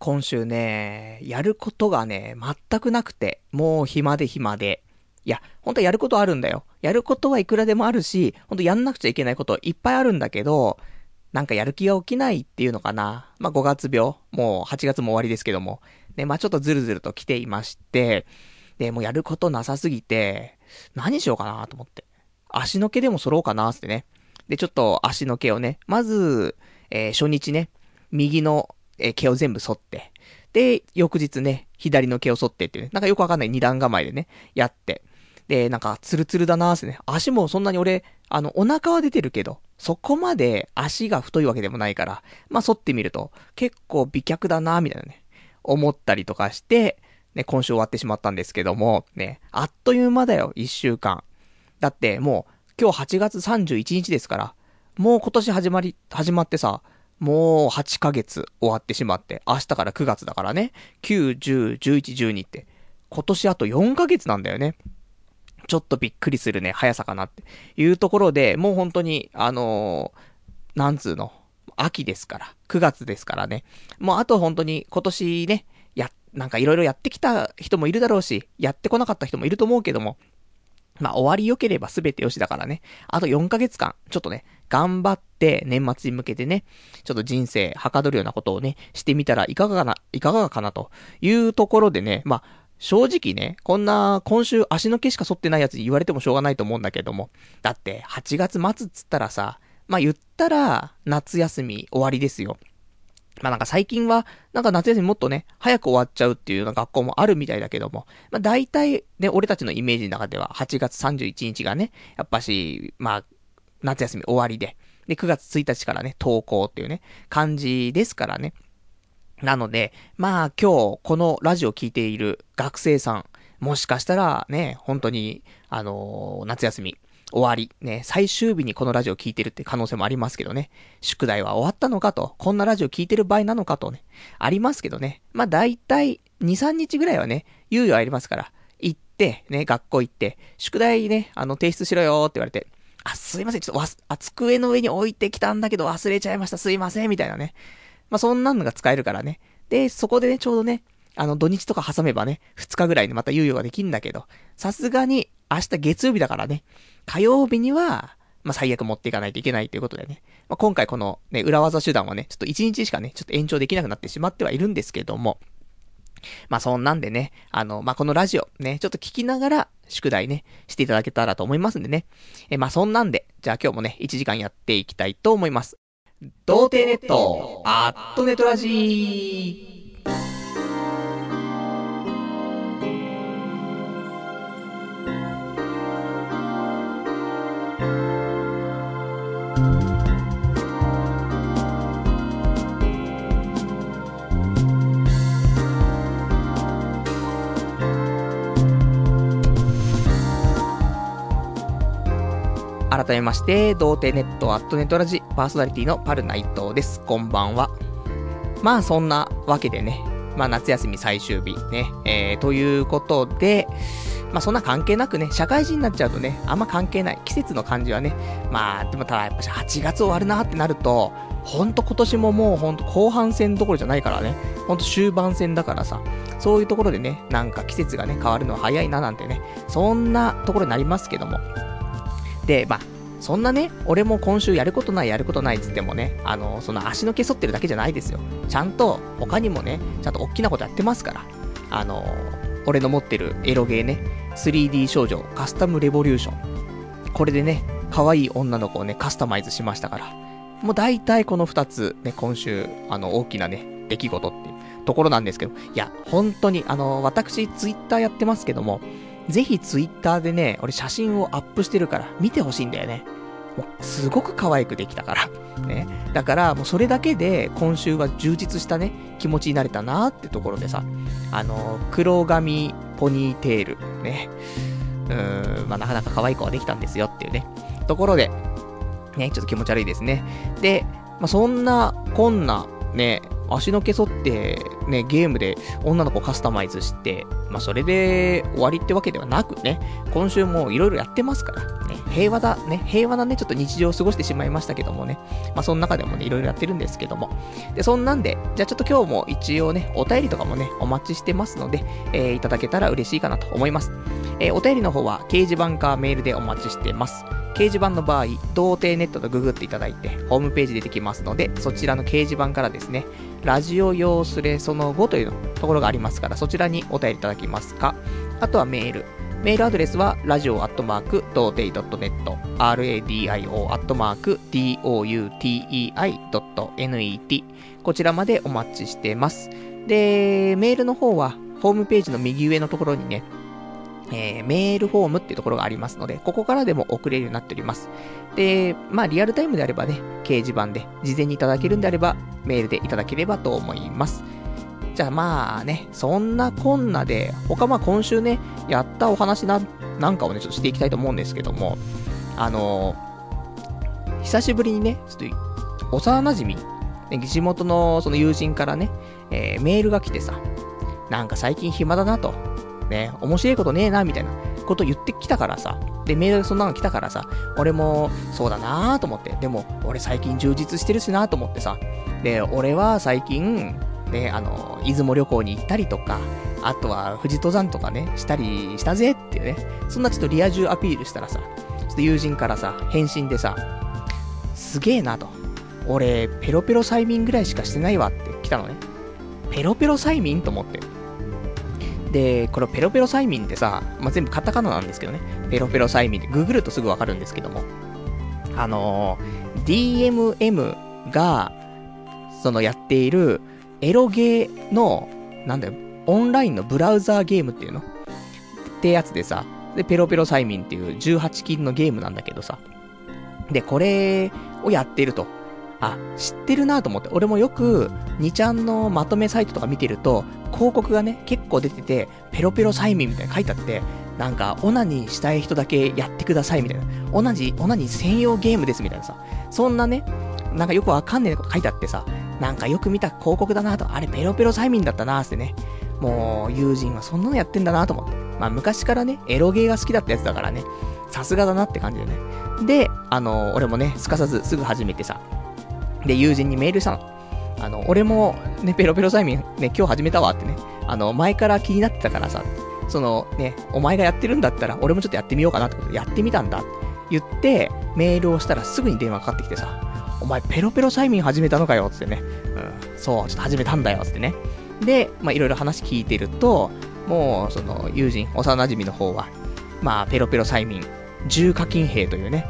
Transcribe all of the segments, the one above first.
今週ね、やることがね、全くなくて、もう暇で暇で。いや、本当はやることあるんだよ。やることはいくらでもあるし、本当やんなくちゃいけないこといっぱいあるんだけど、なんかやる気が起きないっていうのかな。まあ、5月病、もう8月も終わりですけども。ね、まあ、ちょっとずるずると来ていまして、で、もうやることなさすぎて、何しようかなと思って。足の毛でも揃おうかなってね。で、ちょっと足の毛をね、まず、えー、初日ね、右の、えー、毛を全部剃って、で、翌日ね、左の毛を剃ってっていうね、なんかよくわかんない二段構えでね、やって。で、なんか、ツルツルだなーってね。足もそんなに俺、あの、お腹は出てるけど、そこまで足が太いわけでもないから、まあ、剃ってみると、結構美脚だなーみたいなね、思ったりとかして、ね、今週終わってしまったんですけども、ね、あっという間だよ、一週間。だって、もう、今日8月31日ですから、もう今年始まり、始まってさ、もう8ヶ月終わってしまって、明日から9月だからね、9、10、11、12って、今年あと4ヶ月なんだよね。ちょっとびっくりするね、速さかなっていうところで、もう本当に、あのー、なんつうの、秋ですから、9月ですからね。もうあと本当に今年ね、や、なんかいろいろやってきた人もいるだろうし、やってこなかった人もいると思うけども、まあ終わり良ければ全て良しだからね。あと4ヶ月間、ちょっとね、頑張って年末に向けてね、ちょっと人生はかどるようなことをね、してみたらいかがかな、いかがかなというところでね、まあ、正直ね、こんな今週足の毛しか剃ってないやつに言われてもしょうがないと思うんだけども。だって8月末っつったらさ、まあ言ったら夏休み終わりですよ。まあなんか最近は、なんか夏休みもっとね、早く終わっちゃうっていうような学校もあるみたいだけども、まあ大体ね、俺たちのイメージの中では8月31日がね、やっぱし、まあ、夏休み終わりで、で、9月1日からね、登校っていうね、感じですからね。なので、まあ今日このラジオ聴いている学生さん、もしかしたらね、本当に、あのー、夏休み終わり、ね、最終日にこのラジオ聴いてるって可能性もありますけどね、宿題は終わったのかと、こんなラジオ聴いてる場合なのかとね、ありますけどね、まあ大体2、3日ぐらいはね、猶予ありますから、行って、ね、学校行って、宿題ね、あの、提出しろよって言われて、あ、すいません、ちょっとわす、あ、机の上に置いてきたんだけど忘れちゃいました、すいません、みたいなね。まあ、そんなのが使えるからね。で、そこでね、ちょうどね、あの、土日とか挟めばね、2日ぐらいでまた猶予ができんだけど、さすがに、明日月曜日だからね、火曜日には、まあ、最悪持っていかないといけないということでね。まあ、今回このね、裏技手段はね、ちょっと1日しかね、ちょっと延長できなくなってしまってはいるんですけども、まあ、そんなんでね、あの、まあ、このラジオね、ちょっと聞きながら、宿題ね、していただけたらと思いますんでね。え、まあ、そんなんで、じゃあ今日もね、1時間やっていきたいと思います。童貞ネット、アットネトラジー。めまして、童貞ネットアットネットラジパーソナリティのパルナイトです。こんばんは。まあそんなわけでね、まあ夏休み最終日ね、えー、ということで、まあそんな関係なくね、社会人になっちゃうとね、あんま関係ない。季節の感じはね、まあでもただやっぱ8月終わるなってなると、ほんと今年ももうほんと後半戦どころじゃないからね、ほんと終盤戦だからさ、そういうところでね、なんか季節がね、変わるのは早いななんてね、そんなところになりますけども、で、まあ、そんなね、俺も今週やることないやることないっつってもね、あの、その足の毛剃ってるだけじゃないですよ。ちゃんと、他にもね、ちゃんと大きなことやってますから。あの、俺の持ってるエロゲーね、3D 少女カスタムレボリューション。これでね、可愛い女の子をね、カスタマイズしましたから。もう大体この2つ、ね、今週、あの、大きなね、出来事っていうところなんですけど、いや、本当に、あの、私、ツイッターやってますけども、ぜひツイッターでね、俺写真をアップしてるから見てほしいんだよね。もうすごく可愛くできたから。ね。だから、もうそれだけで今週は充実したね、気持ちになれたなってところでさ、あの、黒髪ポニーテール、ね。うーん、まあなかなか可愛い子ができたんですよっていうね、ところで、ね、ちょっと気持ち悪いですね。で、まあそんな、こんな、ね、足の毛剃って、ね、ゲームで女の子カスタマイズして、まあ、それで終わりってわけではなくね、今週もいろいろやってますから、ね、平和だ、ね、平和なね、ちょっと日常を過ごしてしまいましたけどもね、まあ、その中でもね、いろいろやってるんですけども。で、そんなんで、じゃあちょっと今日も一応ね、お便りとかもね、お待ちしてますので、えー、いただけたら嬉しいかなと思います。えー、お便りの方は、掲示板かメールでお待ちしてます。掲示板の場合、童貞ネットとググっていただいて、ホームページ出てきますので、そちらの掲示板からですね、ラジオ用スレその後というところがありますから、そちらにお便りいただきますか、あとはメール。メールアドレスは、ラジオアットマーク、童貞 .net、radio アットマーク、doutei.net、こちらまでお待ちしてます。で、メールの方は、ホームページの右上のところにね、えー、メールフォームっていうところがありますので、ここからでも送れるようになっております。で、まあ、リアルタイムであればね、掲示板で、事前にいただけるんであれば、メールでいただければと思います。じゃあまあね、そんなこんなで、他まあ今週ね、やったお話な、なんかをね、ちょっとしていきたいと思うんですけども、あのー、久しぶりにね、ちょっと、幼馴染ね、地元のその友人からね、えー、メールが来てさ、なんか最近暇だなと。ね、面白いことねえな、みたいなこと言ってきたからさ。で、メールがそんなの来たからさ、俺も、そうだなーと思って。でも、俺最近充実してるしなと思ってさ。で、俺は最近、ね、あの、出雲旅行に行ったりとか、あとは富士登山とかね、したりしたぜっていうね。そんなちょっとリア充アピールしたらさ、ちょっと友人からさ、返信でさ、すげえなと。俺、ペロペロ催眠ぐらいしかしてないわって来たのね。ペロペロ催眠と思って。で、これペロペロ催眠ってさ、まあ、全部カタカナなんですけどね。ペロペロ催眠ってググるとすぐわかるんですけども。あのー、DMM が、そのやっているエロゲーの、なんだよ、オンラインのブラウザーゲームっていうの？ってやつでさ、で、ペロペロ催眠っていう18金のゲームなんだけどさ。で、これをやってると。あ、知ってるなと思って。俺もよく、2ちゃんのまとめサイトとか見てると、広告がね、結構出てて、ペロペロ催眠みたいな書いてあって、なんか、オナニーしたい人だけやってくださいみたいな。オナニー、オナニー専用ゲームですみたいなさ。そんなね、なんかよくわかんねえこと書いてあってさ、なんかよく見た広告だなと、あれペロペロ催眠だったなーってね。もう、友人はそんなのやってんだなと思って。まあ昔からね、エロゲーが好きだったやつだからね、さすがだなって感じでね。で、あの、俺もね、すかさずすぐ始めてさ、で、友人にメールしたの。あの、俺も、ね、ペロペロ催眠、ね、今日始めたわってね。あの、前から気になってたからさ、そのね、お前がやってるんだったら、俺もちょっとやってみようかなってことで、やってみたんだって言って、メールをしたらすぐに電話かかってきてさ、お前ペロペロ催眠始めたのかよ、ってね。うん、そう、ちょっと始めたんだよ、ってね。で、まあ、いろいろ話聞いてると、もう、その、友人、幼馴染の方は、まあ、ペロペロ催眠、重課金兵というね。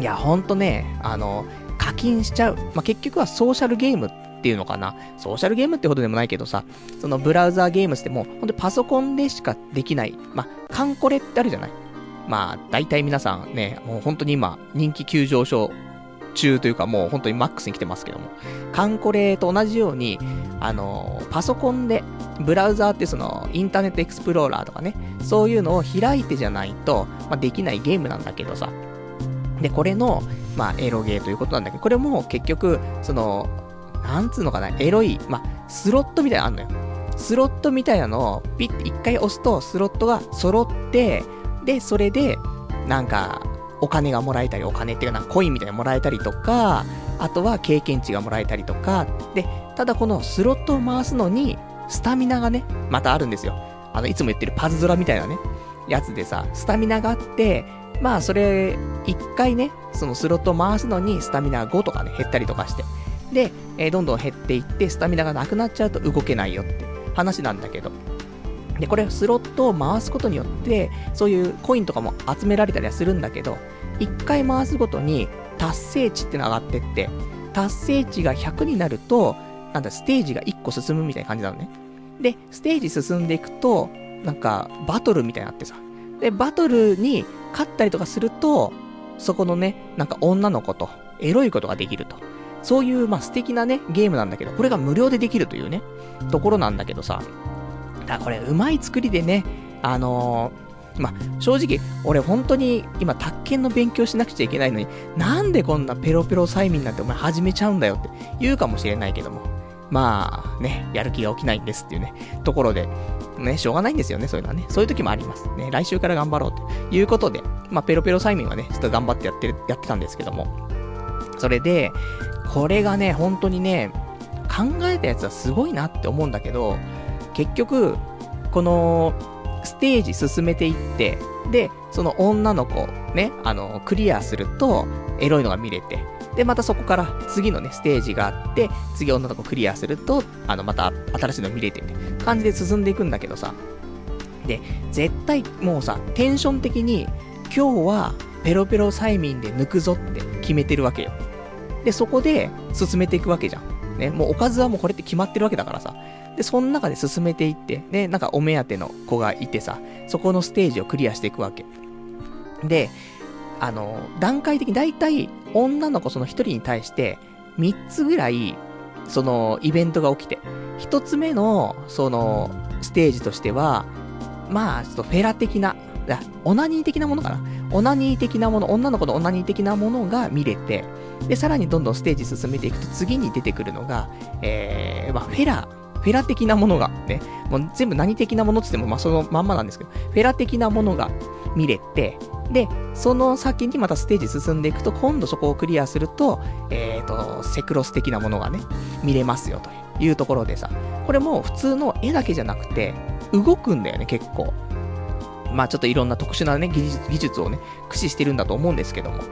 いや、ほんとね、あの、課金しちゃう。まあ、結局はソーシャルゲームっていうのかな。ソーシャルゲームってほどでもないけどさ、そのブラウザーゲームってもう、ほんとパソコンでしかできない。まあ、カンコレってあるじゃない？まあ、大体皆さんね、もう本当に今、人気急上昇中というかもう本当にマックスに来てますけども、カンコレと同じように、あの、パソコンで、ブラウザーってその、インターネットエクスプローラーとかね、そういうのを開いてじゃないと、まあ、できないゲームなんだけどさ。で、これの、まあ、エロゲーということなんだけど、これも結局、その、なんつうのかな、エロい、まあ、スロットみたいなのあんのよ。スロットみたいなのをピッて一回押すと、スロットが揃って、で、それで、なんか、お金がもらえたり、お金っていうかな、コインみたいなのもらえたりとか、あとは経験値がもらえたりとか、で、ただこのスロットを回すのに、スタミナがね、またあるんですよ。あの、いつも言ってるパズドラみたいなね、やつでさ、スタミナがあって、まあ、それ、一回ね、そのスロット回すのに、スタミナ5とかね、減ったりとかして。で、えーどんどん減っていって、スタミナがなくなっちゃうと動けないよって話なんだけど。で、これ、スロットを回すことによって、そういうコインとかも集められたりはするんだけど、一回回すごとに、達成値ってのが上がってって、達成値が100になると、なんだ、ステージが1個進むみたいな感じなのね。で、ステージ進んでいくと、なんか、バトルみたいになってさ。で、バトルに勝ったりとかすると、そこのね、なんか女の子とエロいことができると。そういう、まあ、素敵なね、ゲームなんだけど、これが無料でできるというね、ところなんだけどさ。だからこれ、うまい作りでね、あのーまあ、正直、俺本当に今、宅建の勉強しなくちゃいけないのに、なんでこんなペロペロ催眠なんてお前始めちゃうんだよって言うかもしれないけども。まあ、ね、やる気が起きないんですっていうね、ところで、ね、しょうがないんですよね、そういうのはね。そういう時もあります。ね、来週から頑張ろうということで、まあ、ペロペロ催眠はね、ちょっと頑張ってやってる、やってたんですけども。それで、これがね、本当にね、考えたやつはすごいなって思うんだけど、結局、この、ステージ進めていって、で、その女の子、ね、あの、クリアすると、エロいのが見れて、で、またそこから次のね、ステージがあって、次女の子クリアすると、あの、また新しいの見れてって感じで進んでいくんだけどさ。で、絶対もうさ、テンション的に、今日はペロペロ催眠で抜くぞって決めてるわけよ。で、そこで進めていくわけじゃん。ね、もうおかずはもうこれって決まってるわけだからさ。で、その中で進めていって、ね、なんかお目当ての子がいてさ、そこのステージをクリアしていくわけ。で、あの、段階的に大体女の子その一人に対して3つぐらい、そのイベントが起きて、1つ目の、その、ステージとしては、まあ、ちょっとフェラ的な、オナニー的なものかな。オナニー的なもの、女の子のオナニー的なものが見れて、で、さらにどんどんステージ進めていくと次に出てくるのが、えー、まあ、フェラ、フェラ的なものが、ね、もう全部何的なものって言っても、まあ、そのまんまなんですけど、フェラ的なものが見れて、で、その先にまたステージ進んでいくと、今度そこをクリアすると、えっ、ー、と、セクロス的なものがね、見れますよというところでさ、これも普通の絵だけじゃなくて、動くんだよね、結構。まあちょっといろんな特殊なね、技術技術をね、駆使してるんだと思うんですけども。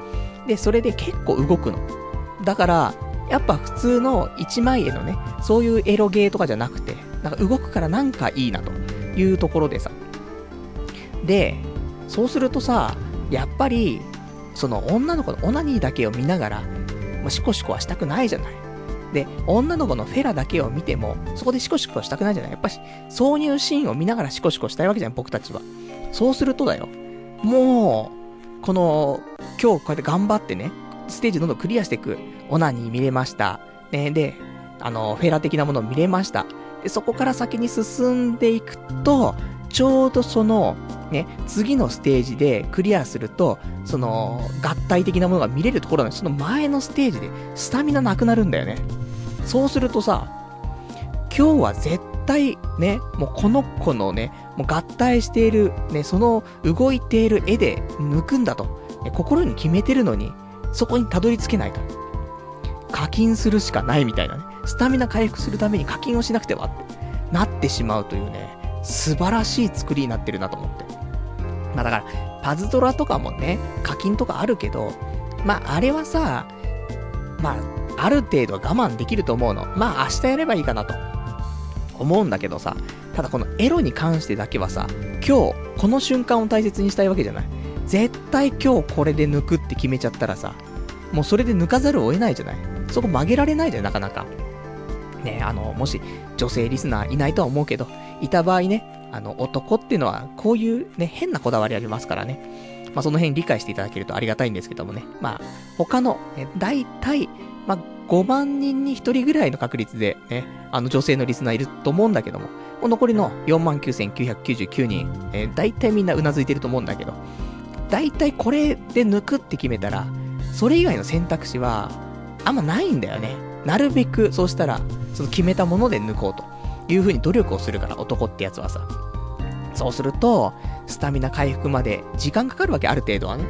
で、それで結構動くの。だから、やっぱ普通の一枚絵のね、そういうエロゲーとかじゃなくて、なんか動くからなんかいいなというところでさ。で、そうするとさ、やっぱり、その女の子のオナニーだけを見ながら、まあ、シコシコはしたくないじゃない。で、女の子のフェラだけを見ても、そこでシコシコはしたくないじゃないやっぱし、挿入シーンを見ながらシコシコしたいわけじゃん、僕たちは。そうするとだよ。もう、この、今日こうやって頑張ってね、ステージどんどんクリアしていく。オナニー見れました。ね、で、あの、フェラ的なものを見れました。で、そこから先に進んでいくと、ちょうどその、ね、次のステージでクリアすると、その、合体的なものが見れるところなのにその前のステージでスタミナなくなるんだよね。そうするとさ、今日は絶対ね、もうこの子のね、もう合体している、ね、その動いている絵で抜くんだと、ね、心に決めてるのに、そこにたどり着けないと。課金するしかないみたいなね。スタミナ回復するために課金をしなくてはってなってしまうというね、素晴らしい作りになってるなと思って。まあだから、パズドラとかもね、課金とかあるけど、まああれはさ、まあ、ある程度は我慢できると思うの。まあ明日やればいいかなと。思うんだけどさ、ただこのエロに関してだけはさ、今日、この瞬間を大切にしたいわけじゃない。絶対今日これで抜くって決めちゃったらさ、もうそれで抜かざるを得ないじゃない。そこ曲げられないじゃん、なかなか。ねあの、もし女性リスナーいないとは思うけど、いた場合ね、あの、男っていうのは、こういうね、変なこだわりありますからね。まあ、その辺理解していただけるとありがたいんですけどもね。まあ、他の、ね、大体、まあ、5万人に1人ぐらいの確率で、ね、あの女性のリスナーいると思うんだけども、も残りの49,999人、えー、大体みんな頷いてると思うんだけど、大体これで抜くって決めたら、それ以外の選択肢は、あんまないんだよね。なるべく、そうしたら、その決めたもので抜こうと。いう風に努力をするから、男ってやつはさ。そうすると、スタミナ回復まで時間かかるわけ、ある程度はね。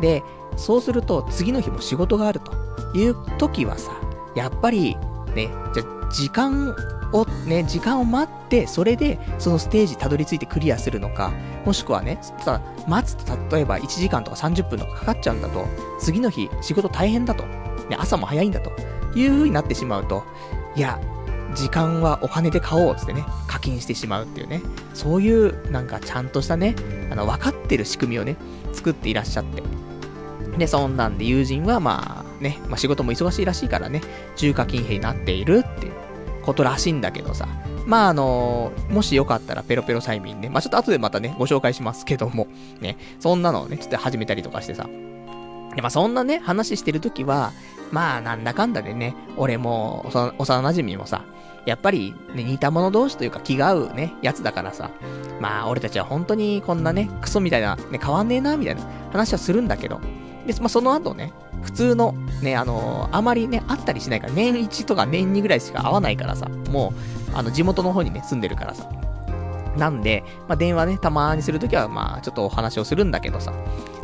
で、そうすると、次の日も仕事があるという時はさ、やっぱり、ね、じゃ、時間を、ね、時間を待って、それで、そのステージたどり着いてクリアするのか、もしくはね、ただ、待つと、例えば1時間とか30分とかかかっちゃうんだと、次の日、仕事大変だと、ね、朝も早いんだと、いう風になってしまうと、いや、時間はお金で買おうっつってね、課金してしまうっていうね、そういうなんかちゃんとしたね、あの、分かってる仕組みをね、作っていらっしゃって。で、そんなんで友人はまあね、まあ仕事も忙しいらしいからね、重課金兵になっているっていうことらしいんだけどさ、まああのもしよかったらペロペロ催眠ね、まあちょっと後でまたね、ご紹介しますけども、ね、そんなのをね、ちょっと始めたりとかしてさ、でまあそんなね、話してるときは、まあなんだかんだでね、俺も、幼馴染もさ、やっぱり、ね、似た者同士というか気が合うね、やつだからさ、まあ俺たちは本当にこんなね、クソみたいな、ね、変わんねえな、みたいな話はするんだけど、で、まあその後ね、普通の、ね、あのあまりね、会ったりしないから、年1とか年2ぐらいしか会わないからさ、もう、あの、地元の方にね、住んでるからさ。なんで、まあ、電話ね、たまにするときは、まあ、ちょっとお話をするんだけどさ。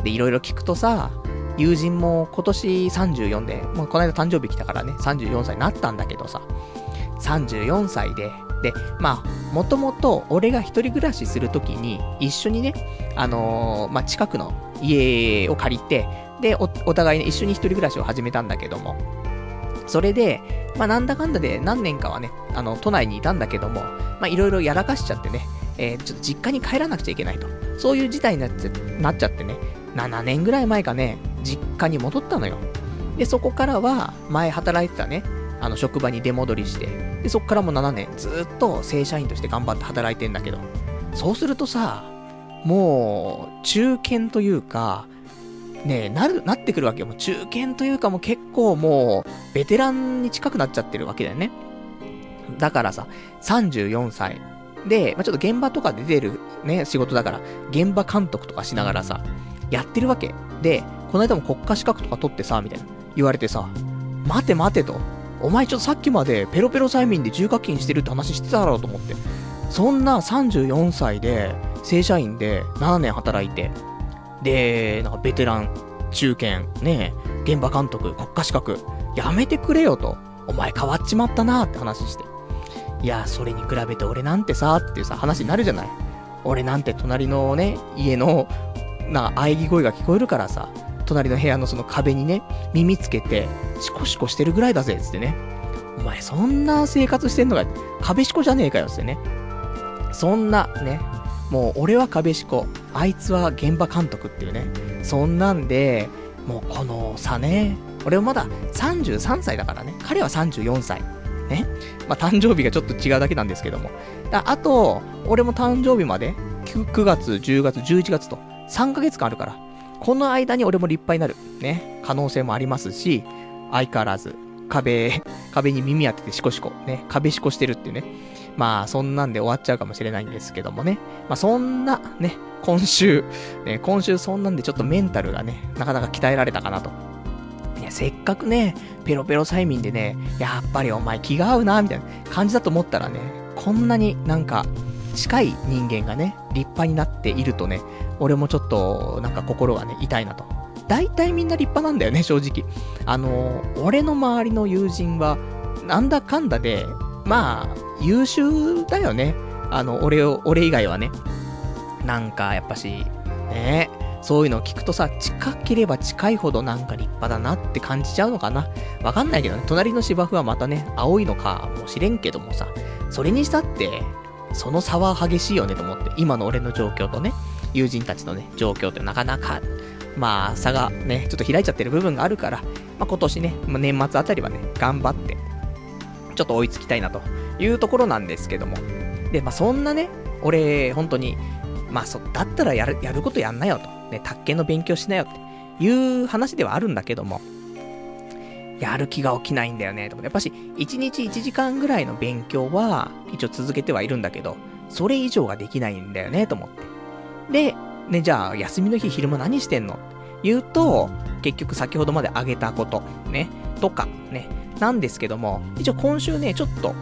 で、いろいろ聞くとさ、友人も今年34で、まあ、この間誕生日来たからね、34歳になったんだけどさ、34歳で、で、まあ、もともと俺が一人暮らしするときに、一緒にね、あのー、まあ、近くの家を借りて、で、お、お互いね、一緒に一人暮らしを始めたんだけども、それで、まあ、なんだかんだで何年かはね、あの、都内にいたんだけども、ま、いろいろやらかしちゃってね、えー、ちょっと実家に帰らなくちゃいけないと。そういう事態になっちゃなっちゃってね、7年ぐらい前かね、実家に戻ったのよ。で、そこからは、前働いてたね、あの、職場に出戻りして、で、そこからも7年、ずっと正社員として頑張って働いてんだけど、そうするとさ、もう、中堅というか、ねなる、なってくるわけよ。もう中堅というかもう結構もう、ベテランに近くなっちゃってるわけだよね。だからさ、34歳。で、まあ、ちょっと現場とかで出るね、仕事だから、現場監督とかしながらさ、やってるわけ。で、この間も国家資格とか取ってさ、みたいな。言われてさ、待て待てと。お前ちょっとさっきまでペロペロ催眠で重課金してるって話してただろうと思って。そんな34歳で、正社員で7年働いて、で、なんかベテラン、中堅、ね現場監督、国家資格、やめてくれよと。お前変わっちまったなって話して。いや、それに比べて俺なんてさ、っていうさ、話になるじゃない。俺なんて隣のね、家の、な、喘ぎ声が聞こえるからさ、隣の部屋のその壁にね、耳つけて、シコシコしてるぐらいだぜ、つってね。お前そんな生活してんのか、壁シコじゃねえかよ、つってね。そんな、ね、もう俺は壁シコ、あいつは現場監督っていうね。そんなんで、もうこの差ね、俺はまだ33歳だからね。彼は34歳。ね。まあ、誕生日がちょっと違うだけなんですけども。あと、俺も誕生日まで9、9月、10月、11月と3ヶ月間あるから。この間に俺も立派になる。ね。可能性もありますし、相変わらず、壁、壁に耳当ててシコシコ、ね。壁シコしてるっていうね。まあ、そんなんで終わっちゃうかもしれないんですけどもね。まあ、そんな、ね、今週、ね、今週そんなんでちょっとメンタルがね、なかなか鍛えられたかなと。いや、せっかくね、ペロペロ催眠でね、やっぱりお前気が合うな、みたいな感じだと思ったらね、こんなになんか、近い人間がね、立派になっているとね、俺もちょっと、なんか心がね、痛いなと。大体みんな立派なんだよね、正直。あの、俺の周りの友人は、なんだかんだで、まあ、優秀だよね。あの、俺を、俺以外はね。なんか、やっぱし、ねそういうのを聞くとさ、近ければ近いほどなんか立派だなって感じちゃうのかな。わかんないけどね、隣の芝生はまたね、青いのかもしれんけどもさ、それにしたって、その差は激しいよねと思って、今の俺の状況とね、友人たちのね、状況ってなかなか、まあ、差がね、ちょっと開いちゃってる部分があるから、まあ今年ね、まあ、年末あたりはね、頑張って、ちょっと追いつきたいなというところなんですけども。で、まあそんなね、俺、本当に、まあそ、だったらやる、やることやんなよと。ね、卓球の勉強しなよっていう話ではあるんだけども、やる気が起きないんだよね、とやっぱし、1日1時間ぐらいの勉強は、一応続けてはいるんだけど、それ以上ができないんだよね、と思って。で、ね、じゃあ、休みの日昼間何してんの？言うと、結局先ほどまで挙げたこと、ね、とか、ね、なんですけども、一応今週ね、ちょっと、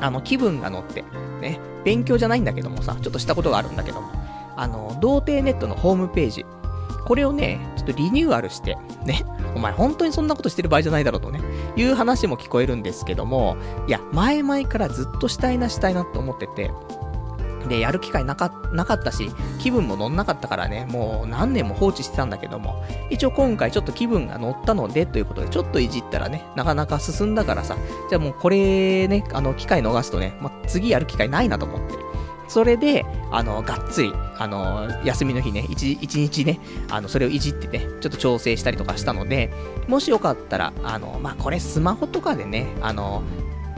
あの、気分が乗って、ね、勉強じゃないんだけどもさ、ちょっとしたことがあるんだけども、あの、童貞ネットのホームページ、これをね、ちょっとリニューアルして、ね、お前本当にそんなことしてる場合じゃないだろうとね、いう話も聞こえるんですけども、いや、前々からずっとしたいなしたいなと思ってて、で、やる機会なかなかったし、気分も乗んなかったからね、もう何年も放置してたんだけども、一応今回ちょっと気分が乗ったので、ということで、ちょっといじったらね、なかなか進んだからさ、じゃあもうこれね、あの、機会逃すとね、ま次やる機会ないなと思って。それで、あの、がっつり、あの、休みの日ね、一日ね、あの、それをいじってね、ちょっと調整したりとかしたので、もしよかったら、あの、まあ、これスマホとかでね、あの、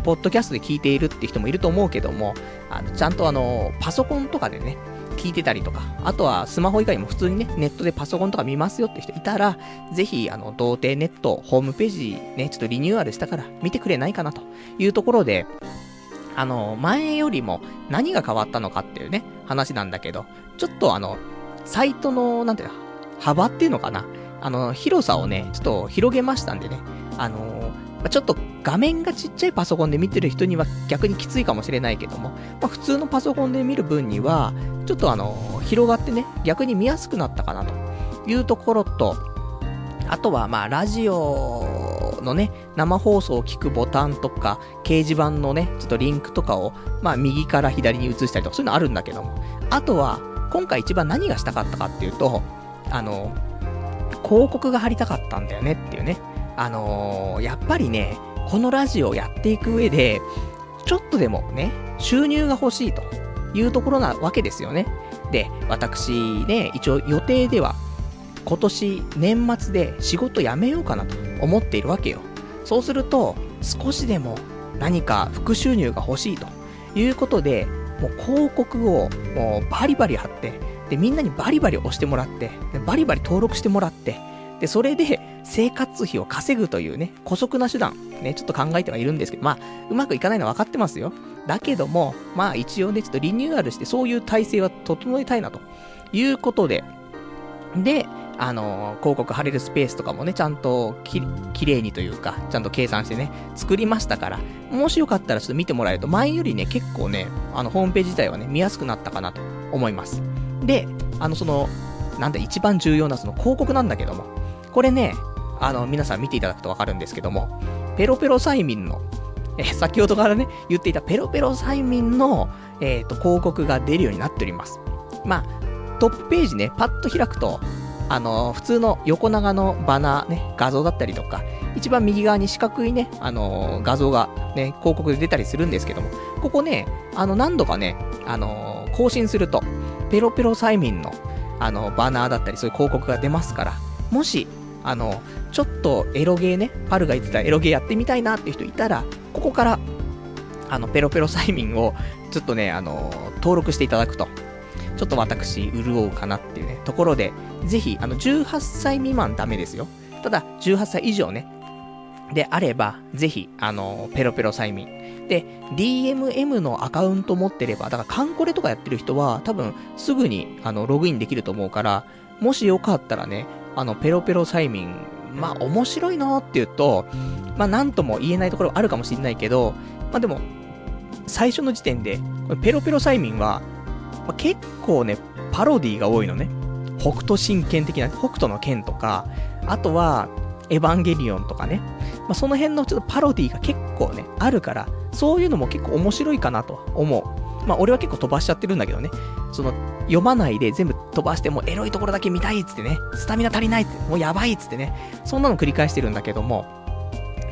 ポッドキャストで聞いているって人もいると思うけども、あの、ちゃんとあの、パソコンとかでね、聞いてたりとか、あとはスマホ以外にも普通にね、ネットでパソコンとか見ますよって人いたら、ぜひ、あの、童貞ネットホームページね、ちょっとリニューアルしたから見てくれないかなというところで、あの、前よりも何が変わったのかっていうね、話なんだけど、ちょっとあの、サイトの、なんていうの、幅っていうのかな。あの、広さをね、ちょっと広げましたんでね、あのまちょっと画面がちっちゃいパソコンで見てる人には逆にきついかもしれないけども、まあ、普通のパソコンで見る分には、ちょっとあの、広がってね、逆に見やすくなったかなというところと、あとはまあ、ラジオのね、生放送を聞くボタンとか、掲示板のね、ちょっとリンクとかを、まあ、右から左に移したりとか、そういうのあるんだけども、あとは、今回一番何がしたかったかっていうと、あの、広告が貼りたかったんだよねっていうね。あのー、やっぱりね、このラジオをやっていく上で、ちょっとでもね、収入が欲しいというところなわけですよね。で、私ね、一応予定では、今年年末で仕事辞めようかなと思っているわけよ。そうすると、少しでも何か副収入が欲しいということで、もう広告をもうバリバリ貼って、で、みんなにバリバリ押してもらって、バリバリ登録してもらって、で、それで生活費を稼ぐというね、古速な手段、ね、ちょっと考えてはいるんですけど、まあ、うまくいかないのは分かってますよ。だけども、まあ一応ね、ちょっとリニューアルしてそういう体制は整えたいなということで、で、あの、広告貼れるスペースとかもね、ちゃんとき、きれいにというか、ちゃんと計算してね、作りましたから、もしよかったらちょっと見てもらえると、前よりね、結構ね、あの、ホームページ自体はね、見やすくなったかなと思います。で、あの、その、なんだ、一番重要なその広告なんだけども、これね、あの、皆さん見ていただくとわかるんですけども、ペロペロ催眠の、え先ほどからね、言っていたペロペロ催眠の、えっ、ー、と、広告が出るようになっております。まあ、トップページね、パッと開くと、あの、普通の横長のバナーね、画像だったりとか、一番右側に四角いね、あの画像がね、広告で出たりするんですけども、ここね、あの、何度かね、あの更新すると、ペロペロ催眠の、あの、バナーだったり、そういう広告が出ますから、もし、あの、ちょっとエロゲーね、パルが言ってたエロゲーやってみたいなっていう人いたら、ここから、あの、ペロペロ催眠を、ちょっとね、あの、登録していただくと、ちょっと私、潤うかなっていうね、ところで、ぜひ、あの、18歳未満ダメですよ。ただ、18歳以上ね、であれば、ぜひ、あの、ペロペロ催眠。で、DMM のアカウント持ってれば、だからカンコレとかやってる人は、多分、すぐに、あの、ログインできると思うから、もしよかったらね、あの、ペロペロ催眠、まあ、面白いなって言うと、まあ、なんとも言えないところあるかもしれないけど、まあでも、最初の時点で、ペロペロ催眠は、まあ、結構ね、パロディが多いのね。北斗神拳的な、北斗の剣とか、あとは、エヴァンゲリオンとかね。まあ、その辺のちょっとパロディが結構ね、あるから、そういうのも結構面白いかなと思う。まあ俺は結構飛ばしちゃってるんだけどね。その、読まないで全部飛ばして、もうエロいところだけ見たいっつってね、スタミナ足りないって、もうやばいっつってね、そんなの繰り返してるんだけども、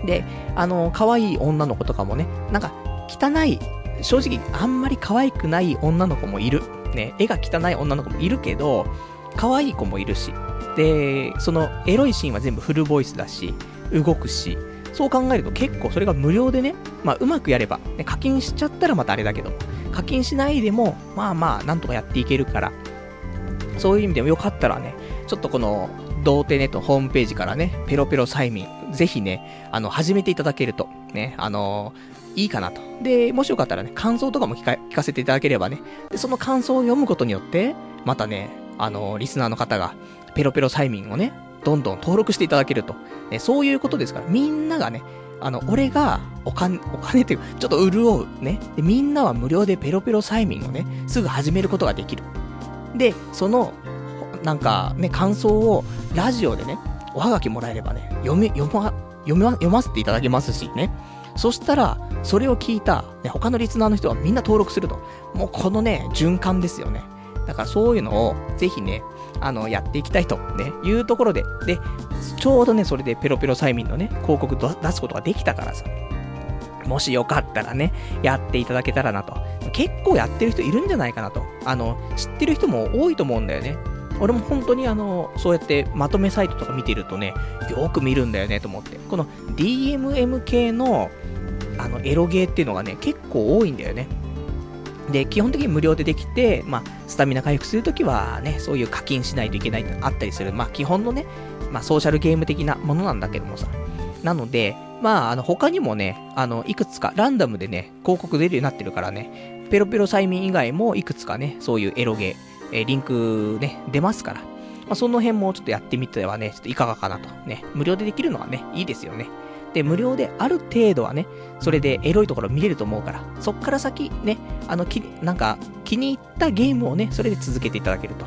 で、あの、可愛い女の子とかもね、なんか、汚い、正直あんまり可愛くない女の子もいる。ね、絵が汚い女の子もいるけど、可愛い子もいるし、で、そのエロいシーンは全部フルボイスだし、動くし、そう考えると結構それが無料でね、まあうまくやれば、ね、課金しちゃったらまたあれだけど、課金しないでも、まあまあ、なんとかやっていけるから、そういう意味でもよかったらね、ちょっとこの、童貞ネットホームページからね、ペロペロ催眠、ぜひね、あの、始めていただけると、ね、あのいいかなと。で、もしよかったらね、感想とかも聞か聞かせていただければね、で、その感想を読むことによって、またね、あのリスナーの方が、ペロペロ催眠をね、どんどん登録していただけると。ね、そういうことですから、みんながね、あの、俺がお金、お金っていうか、ちょっと潤うね。で、みんなは無料でペロペロ催眠をね、すぐ始めることができる。で、その、なんかね、感想をラジオでね、おはがきもらえればね、読み、読ま、読ま、読ませていただけますしね。そしたら、それを聞いた、ね、他のリスナーの人はみんな登録すると。もうこのね、循環ですよね。だからそういうのを、ぜひね、あの、やっていきたいと、ね、いうところで、で、ちょうどね、それでペロペロ催眠のね、広告出すことができたからさ、もしよかったらね、やっていただけたらなと。結構やってる人いるんじゃないかなと。あの、知ってる人も多いと思うんだよね。俺も本当にあの、そうやってまとめサイトとか見てるとね、よく見るんだよねと思って。この DMM 系の、あの、エロゲーっていうのがね、結構多いんだよね。で、基本的に無料でできて、まあ、スタミナ回復するときはね、そういう課金しないといけないってあったりする、まあ、基本のね、まあ、ソーシャルゲーム的なものなんだけどもさ。なので、まあ、あの、他にもね、あの、いくつか、ランダムでね、広告出るようになってるからね、ペロペロ催眠以外もいくつかね、そういうエロゲー、えー、リンクね、出ますから、まあ、その辺もちょっとやってみてはね、ちょっといかがかなと。ね、無料でできるのはね、いいですよね。で、無料である程度はね、それでエロいところ見れると思うから、そっから先ね、あの、き、なんか、気に入ったゲームをね、それで続けていただけると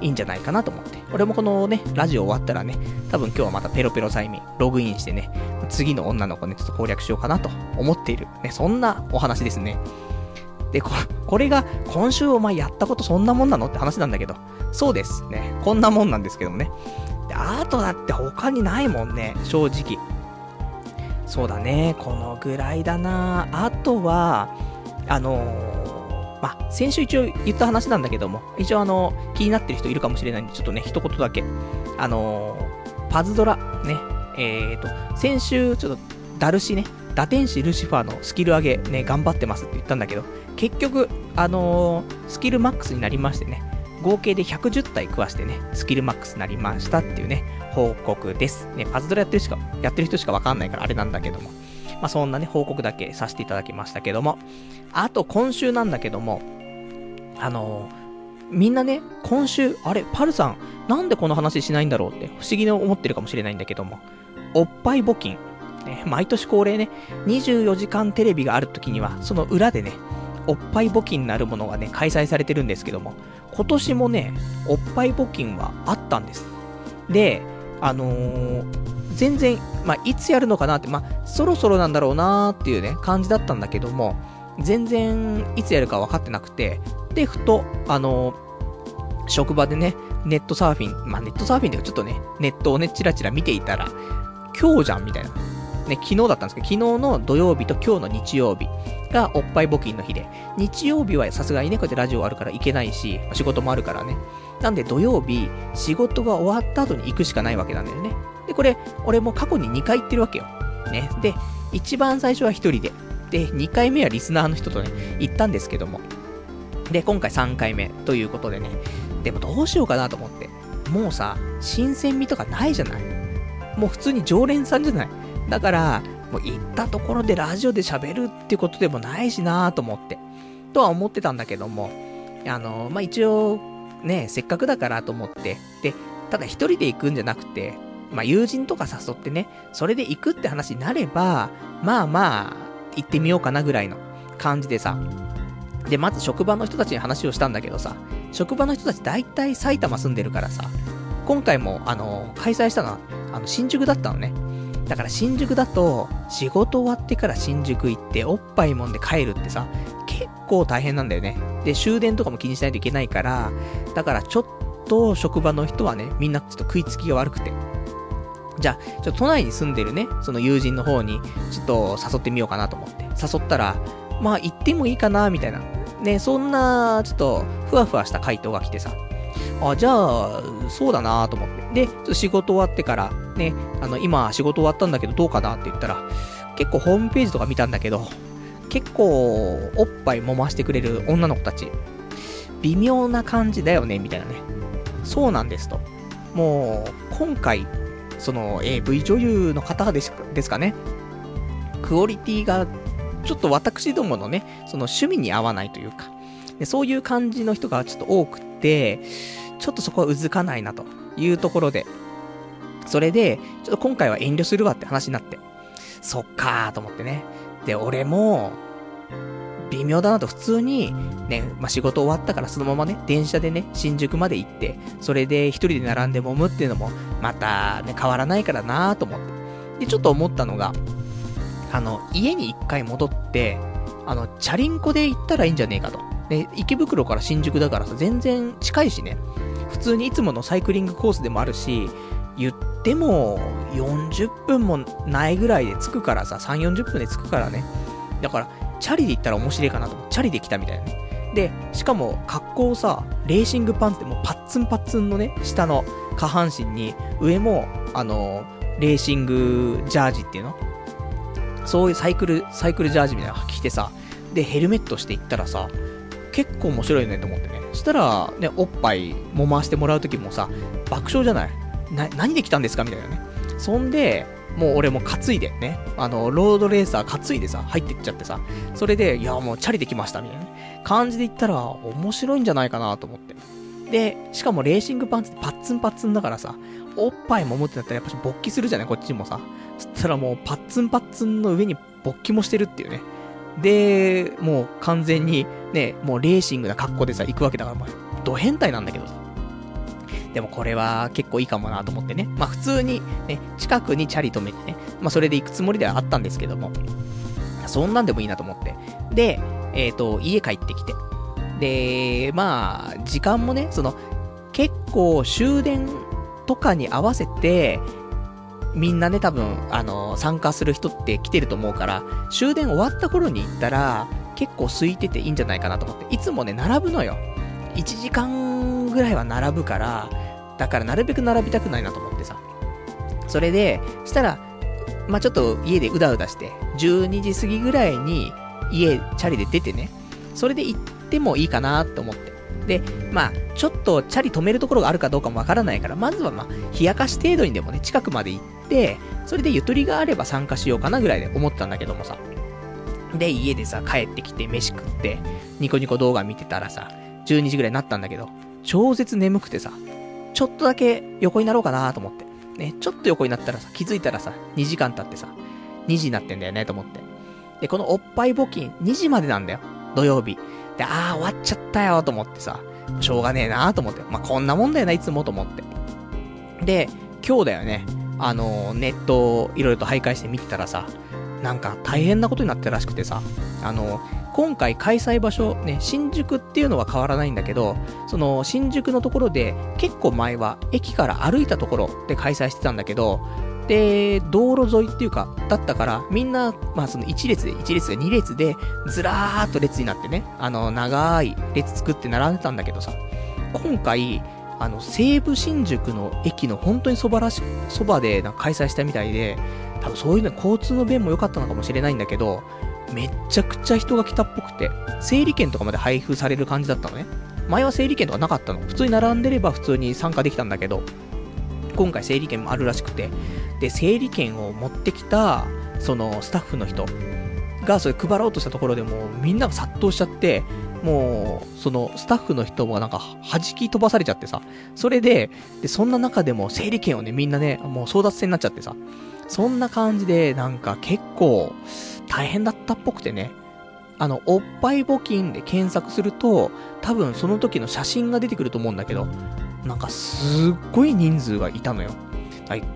いいんじゃないかなと思って。俺もこのね、ラジオ終わったらね、多分今日はまたペロペロ催眠、ログインしてね、次の女の子ね、ちょっと攻略しようかなと思っている。ね、そんなお話ですね。で、ここれが今週お前やったことそんなもんなの？って話なんだけど、そうです。ね、こんなもんなんですけどもね。で、あとだって他にないもんね、正直。そうだね、このぐらいだな。あとは、あのー、まあ、先週一応言った話なんだけども、一応あの、気になってる人いるかもしれないんで、ちょっとね、一言だけ。あのー、パズドラ、ね、えーと、先週、ちょっと、ダルシね、打天使ルシファーのスキル上げ、ね、頑張ってますって言ったんだけど、結局、あの、スキルマックスになりましてね、合計で110体食わしてね、スキルマックスになりましたっていうね、報告です。ね、パズドラやってるしか、やってる人しかわかんないからあれなんだけども。まあ、そんなね、報告だけさせていただきましたけども。あと、今週なんだけども、あのー、みんなね、今週、あれ、パルさん、なんでこの話しないんだろうって、不思議に思ってるかもしれないんだけども、おっぱい募金。ね、毎年恒例ね、24時間テレビがある時には、その裏でね、おっぱい募金なるものがね、開催されてるんですけども、今年もね、おっぱい募金はあったんです。で、あのー、全然、まあ、いつやるのかなって、まあ、そろそろなんだろうなーっていうね、感じだったんだけども、全然、いつやるか分かってなくて、で、ふと、あのー、職場でね、ネットサーフィン、まあ、ネットサーフィンではちょっとね、ネットをね、チラチラ見ていたら、今日じゃんみたいな。ね、昨日だったんですけど、昨日の土曜日と今日の日曜日がおっぱい募金の日で、日曜日はさすがにね、こうやってラジオあるから行けないし、仕事もあるからね。なんで土曜日、仕事が終わった後に行くしかないわけなんだよね。で、これ、俺も過去に2回行ってるわけよ。ね。で、一番最初は1人で。で、2回目はリスナーの人とね、行ったんですけども。で、今回3回目ということでね。でもどうしようかなと思って。もうさ、新鮮味とかないじゃないもう普通に常連さんじゃないだから、もう行ったところでラジオで喋るってことでもないしなぁと思って。とは思ってたんだけども、あの、まあ、一応、ね、せっかくだからと思って、で、ただ一人で行くんじゃなくて、まあ、友人とか誘ってね、それで行くって話になれば、まあまあ、行ってみようかなぐらいの感じでさ。で、まず職場の人たちに話をしたんだけどさ、職場の人たち大体埼玉住んでるからさ、今回も、あの、開催したのは、あの、新宿だったのね。だから新宿だと、仕事終わってから新宿行って、おっぱいもんで帰るってさ、結構大変なんだよね。で、終電とかも気にしないといけないから、だからちょっと職場の人はね、みんなちょっと食いつきが悪くて。じゃあ、ちょっと都内に住んでるね、その友人の方に、ちょっと誘ってみようかなと思って。誘ったら、まあ行ってもいいかな、みたいな。ね、そんな、ちょっと、ふわふわした回答が来てさ。あ、じゃあ、そうだなと思って。で、仕事終わってから、ね、あの、今仕事終わったんだけどどうかなって言ったら、結構ホームページとか見たんだけど、結構、おっぱい揉ましてくれる女の子たち、微妙な感じだよね、みたいなね。そうなんですと。もう、今回、その AV 女優の方ですですかね。クオリティが、ちょっと私どものね、その趣味に合わないというか、でそういう感じの人がちょっと多くて、ちょっとそこはうずかないなというところで、それで、ちょっと今回は遠慮するわって話になって、そっかーと思ってね。で、俺も、微妙だなと普通に、ね、まあ、仕事終わったからそのままね、電車でね、新宿まで行って、それで一人で並んで揉むっていうのも、またね、変わらないからなーと思って。で、ちょっと思ったのが、あの、家に一回戻って、あの、チャリンコで行ったらいいんじゃねえかと。で、池袋から新宿だからさ、全然近いしね。普通にいつものサイクリングコースでもあるし、言っても40分もないぐらいで着くからさ、3、40分で着くからね。だから、チャリで行ったら面白いかなと思って、チャリで来たみたいなね。で、しかも格好さ、レーシングパンってもうパッツンパッツンのね、下の下半身に、上も、あの、レーシングジャージっていうの？そういうサイクル、サイクルジャージみたいなの着てさ、で、ヘルメットして行ったらさ、結構面白いねと思ってね。そしたら、ね、おっぱいも回してもらう時もさ、爆笑じゃない？な、何で来たんですか？みたいなね。そんで、もう俺も担いでね、あの、ロードレーサー担いでさ、入ってっちゃってさ、それで、いや、もうチャリで来ました、みたいな。感じで言ったら、面白いんじゃないかなと思って。で、しかもレーシングパンツってパッツンパッツンだからさ、おっぱいも持ってなったらやっぱし勃起するじゃない？こっちもさ。そしたらもうパッツンパッツンの上に勃起もしてるっていうね。で、もう完全にね、もうレーシングな格好でさ、行くわけだから、まあ、ド変態なんだけどさ。でもこれは結構いいかもなと思ってね。まあ普通にね、近くにチャリ止めてね、まあそれで行くつもりではあったんですけども、そんなんでもいいなと思って。で、えっ、ー、と、家帰ってきて。で、まあ、時間もね、その、結構終電とかに合わせて、みんなね、多分、あの、参加する人って来てると思うから、終電終わった頃に行ったら、結構空いてていいんじゃないかなと思って。いつもね、並ぶのよ。1時間ぐらいは並ぶから、だからなるべく並びたくないなと思ってさ。それで、したら、まあ、ちょっと家でうだうだして、12時過ぎぐらいに家、チャリで出てね、それで行ってもいいかなと思って。で、まあ、ちょっとチャリ止めるところがあるかどうかもわからないから、まずはまあ、冷やかし程度にでもね、近くまで行って、それでゆとりがあれば参加しようかなぐらいで思ったんだけどもさ。で、家でさ、帰ってきて飯食って、ニコニコ動画見てたらさ、12時ぐらいになったんだけど、超絶眠くてさ、ちょっとだけ横になろうかなと思って。ね、ちょっと横になったらさ、気づいたらさ、2時間経ってさ、2時になってんだよね、と思って。で、このおっぱい募金、2時までなんだよ。土曜日。で、あー、終わっちゃったよ、と思ってさ、しょうがねえなと思って。まあ、こんなもんだよな、いつもと思って。で、今日だよね。あの、ネットを、いろいろと徘徊して見てたらさ、なんか大変なことになってたらしくてさ、あの、今回開催場所、ね、新宿っていうのは変わらないんだけど、その新宿のところで結構前は駅から歩いたところで開催してたんだけど、で、道路沿いっていうか、だったから、みんな、まあその1列で、1列で2列で、ずらーっと列になってね、あの、長い列作って並んでたんだけどさ、今回、あの、西武新宿の駅の本当にそばらし、そばでなんか開催したみたいで、多分そういうの交通の便も良かったのかもしれないんだけど、めっちゃくちゃ人が来たっぽくて、整理券とかまで配布される感じだったのね。前は整理券とかなかったの。普通に並んでれば普通に参加できたんだけど、今回整理券もあるらしくて、で、整理券を持ってきた、そのスタッフの人がそれ配ろうとしたところでもうみんなが殺到しちゃって、もう、そのスタッフの人もなんか弾き飛ばされちゃってさ、それで、で、そんな中でも整理券をね、みんなね、もう争奪戦になっちゃってさ、そんな感じで、なんか結構大変だったっぽくてね、あの、おっぱい募金で検索すると、多分その時の写真が出てくると思うんだけど、なんかすっごい人数がいたのよ。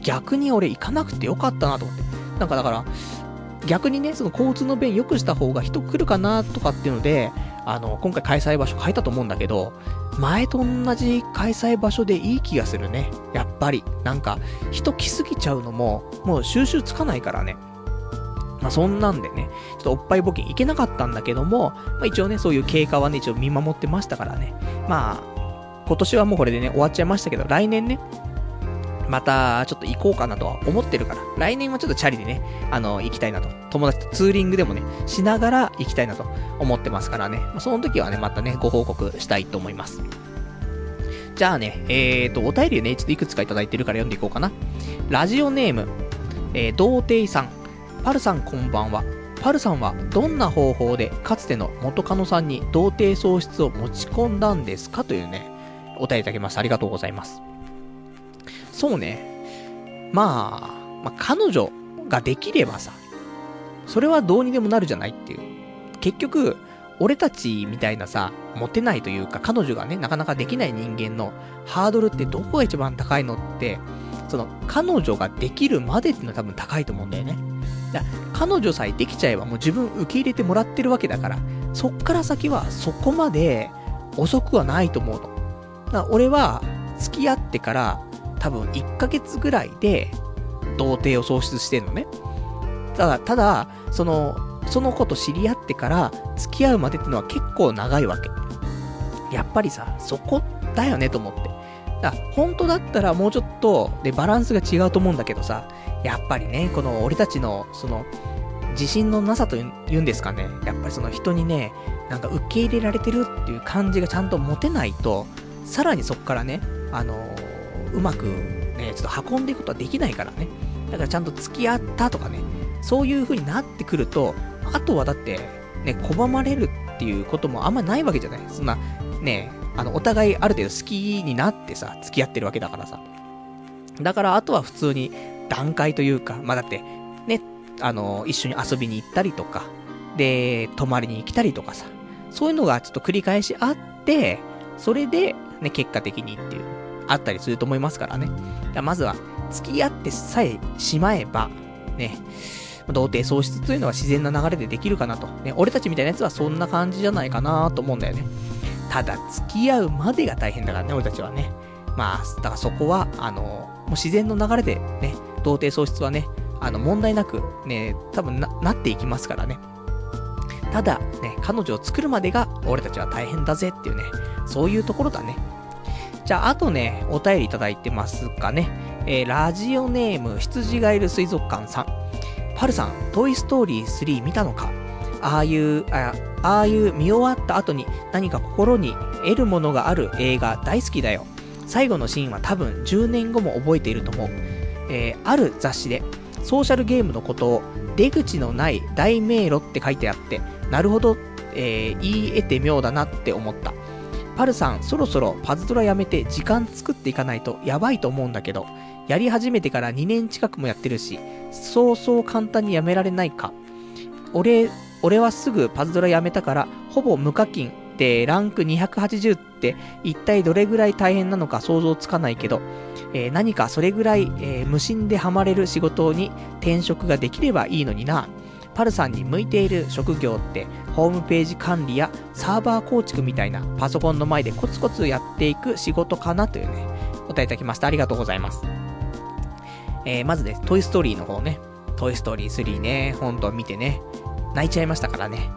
逆に俺行かなくてよかったなと思って。なんかだから、逆にね、その交通の便良くした方が人来るかなとかっていうので、あの、今回開催場所変えたと思うんだけど、前と同じ開催場所でいい気がするね。やっぱり。なんか、人来すぎちゃうのも、もう収集つかないからね。まあそんなんでね、ちょっとおっぱい募金行けなかったんだけども、まあ一応ね、そういう経過はね、一応見守ってましたからね。まあ、今年はもうこれでね、終わっちゃいましたけど、来年ね、また、ちょっと行こうかなとは思ってるから、来年はちょっとチャリでね、あの、行きたいなと。友達とツーリングでもね、しながら行きたいなと思ってますからね。その時はね、またね、ご報告したいと思います。じゃあね、えーと、お便りね、ちょっといくつかいただいてるから読んでいこうかな。ラジオネーム、えー、童貞さん。パルさんこんばんは。パルさんはどんな方法でかつての元カノさんに童貞喪失を持ち込んだんですか？というね、お便りいただきました。ありがとうございます。そうね。まあ、まあ、彼女ができればさ、それはどうにでもなるじゃないっていう。結局、俺たちみたいなさ、モテないというか、彼女がね、なかなかできない人間のハードルってどこが一番高いのって、その、彼女ができるまでっていうのは多分高いと思うんだよね。だ彼女さえできちゃえばもう自分受け入れてもらってるわけだから、そっから先はそこまで遅くはないと思うの。だ俺は、付き合ってから多分1ヶ月ぐらいで、童貞を喪失してんのね。ただ、ただ、その、その子と知り合ってから付き合うまでってのは結構長いわけ。やっぱりさ、そこだよねと思って。だ本当だったらもうちょっと、で、バランスが違うと思うんだけどさ、やっぱりね、この俺たちの、その、自信のなさと言うんですかね。やっぱりその人にね、なんか受け入れられてるっていう感じがちゃんと持てないと、さらにそっからね、あのうまくね、ちょっと運んでいくことはできないからね。だからちゃんと付き合ったとかね、そういう風になってくると、あとはだって、ね、拒まれるっていうこともあんまないわけじゃない。そんな、ね、あの、お互いある程度好きになってさ、付き合ってるわけだからさ。だからあとは普通に段階というか、まあだって、ね、あの、一緒に遊びに行ったりとか、で、泊まりに来たりとかさ、そういうのがちょっと繰り返しあって、それで、ね、結果的にっていう、あったりすると思いますからね。まずは、付き合ってさえしまえば、ね、童貞喪失というのは自然な流れでできるかなと。ね、俺たちみたいなやつはそんな感じじゃないかなと思うんだよね。ただ、付き合うまでが大変だからね、俺たちはね。まあ、だからそこは、あの、もう自然の流れでね、童貞喪失はね、あの、問題なくね、多分な、なっていきますからね。ただ、ね、彼女を作るまでが俺たちは大変だぜっていうね、そういうところだね。じゃあ、あとね、お便りいただいてますかね。えー、ラジオネーム、羊がいる水族館さん。パルさん、トイストーリー3見たのか？ああいう、ああいう見終わった後に何か心に得るものがある映画大好きだよ。最後のシーンは多分10年後も覚えていると思う。えー、ある雑誌でソーシャルゲームのことを出口のない大迷路って書いてあって、なるほど、えー、言い得て妙だなって思った。パルさん、そろそろパズドラやめて時間作っていかないとやばいと思うんだけど、やり始めてから2年近くもやってるし、そうそう簡単にやめられないか。俺、俺はすぐパズドラやめたから、ほぼ無課金でランク280って一体どれぐらい大変なのか想像つかないけど、えー、何かそれぐらい、えー、無心でハマれる仕事に転職ができればいいのにな。パルさんに向いている職業って、ホームページ管理やサーバー構築みたいなパソコンの前でコツコツやっていく仕事かなというね、お答えいただきました。ありがとうございます。えー、まずね、トイストーリーの方ね、トイストーリー3ね、本当見てね、泣いちゃいましたからね。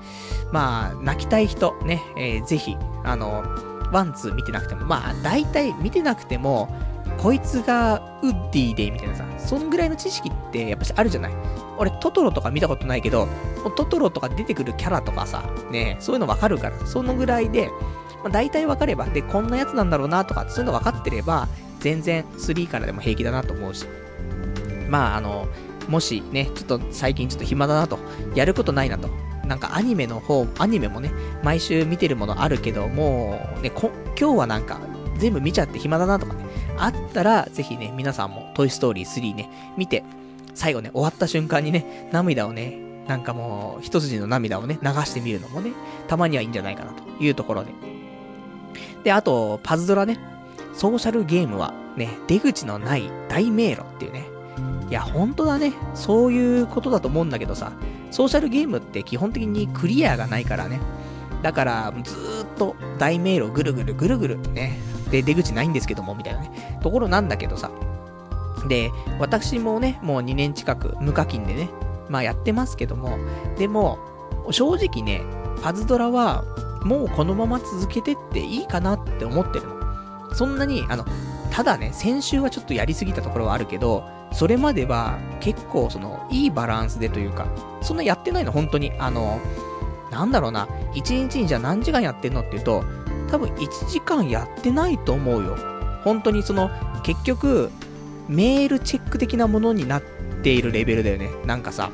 まあ、泣きたい人ね、えー、ぜひ、あの、 One、Two 見てなくても、まあ、大体見てなくても、こいつがウッディで、みたいなさ、そんぐらいの知識ってやっぱしあるじゃない？俺、トトロとか見たことないけど、トトロとか出てくるキャラとかさ、ね、そういうのわかるから、そのぐらいで、まあ、大体わかれば、で、こんなやつなんだろうなとか、そういうの分かってれば、全然3からでも平気だなと思うし。まあ、あの、もしね、ちょっと最近ちょっと暇だなと、やることないなと。なんかアニメの方、アニメもね、毎週見てるものあるけど、もうね、今日はなんか全部見ちゃって暇だなとかね、あったら、ぜひね、皆さんもトイストーリー3ね、見て、最後ね、終わった瞬間にね、涙をね、なんかもう、一筋の涙をね、流してみるのもね、たまにはいいんじゃないかなというところで。で、あと、パズドラね、ソーシャルゲームはね、出口のない大迷路っていうね、いや、本当だね。そういうことだと思うんだけどさ、ソーシャルゲームって基本的にクリアがないからね。だから、ずーっと大迷路ぐるぐるぐるぐるね。で、出口ないんですけども、みたいなね。ところなんだけどさ。で、私もね、もう2年近く無課金でね、まあやってますけども、でも、正直ね、パズドラは、もうこのまま続けてっていいかなって思ってるの。そんなに、あの、ただね、先週はちょっとやりすぎたところはあるけど、それまでは結構その、いいバランスでというか、そんなやってないの、本当に。あの、なんだろうな、1日にじゃあ何時間やってんのって言うと、多分1時間やってないと思うよ。本当にその、結局、メールチェック的なものになっているレベルだよね。なんかさ、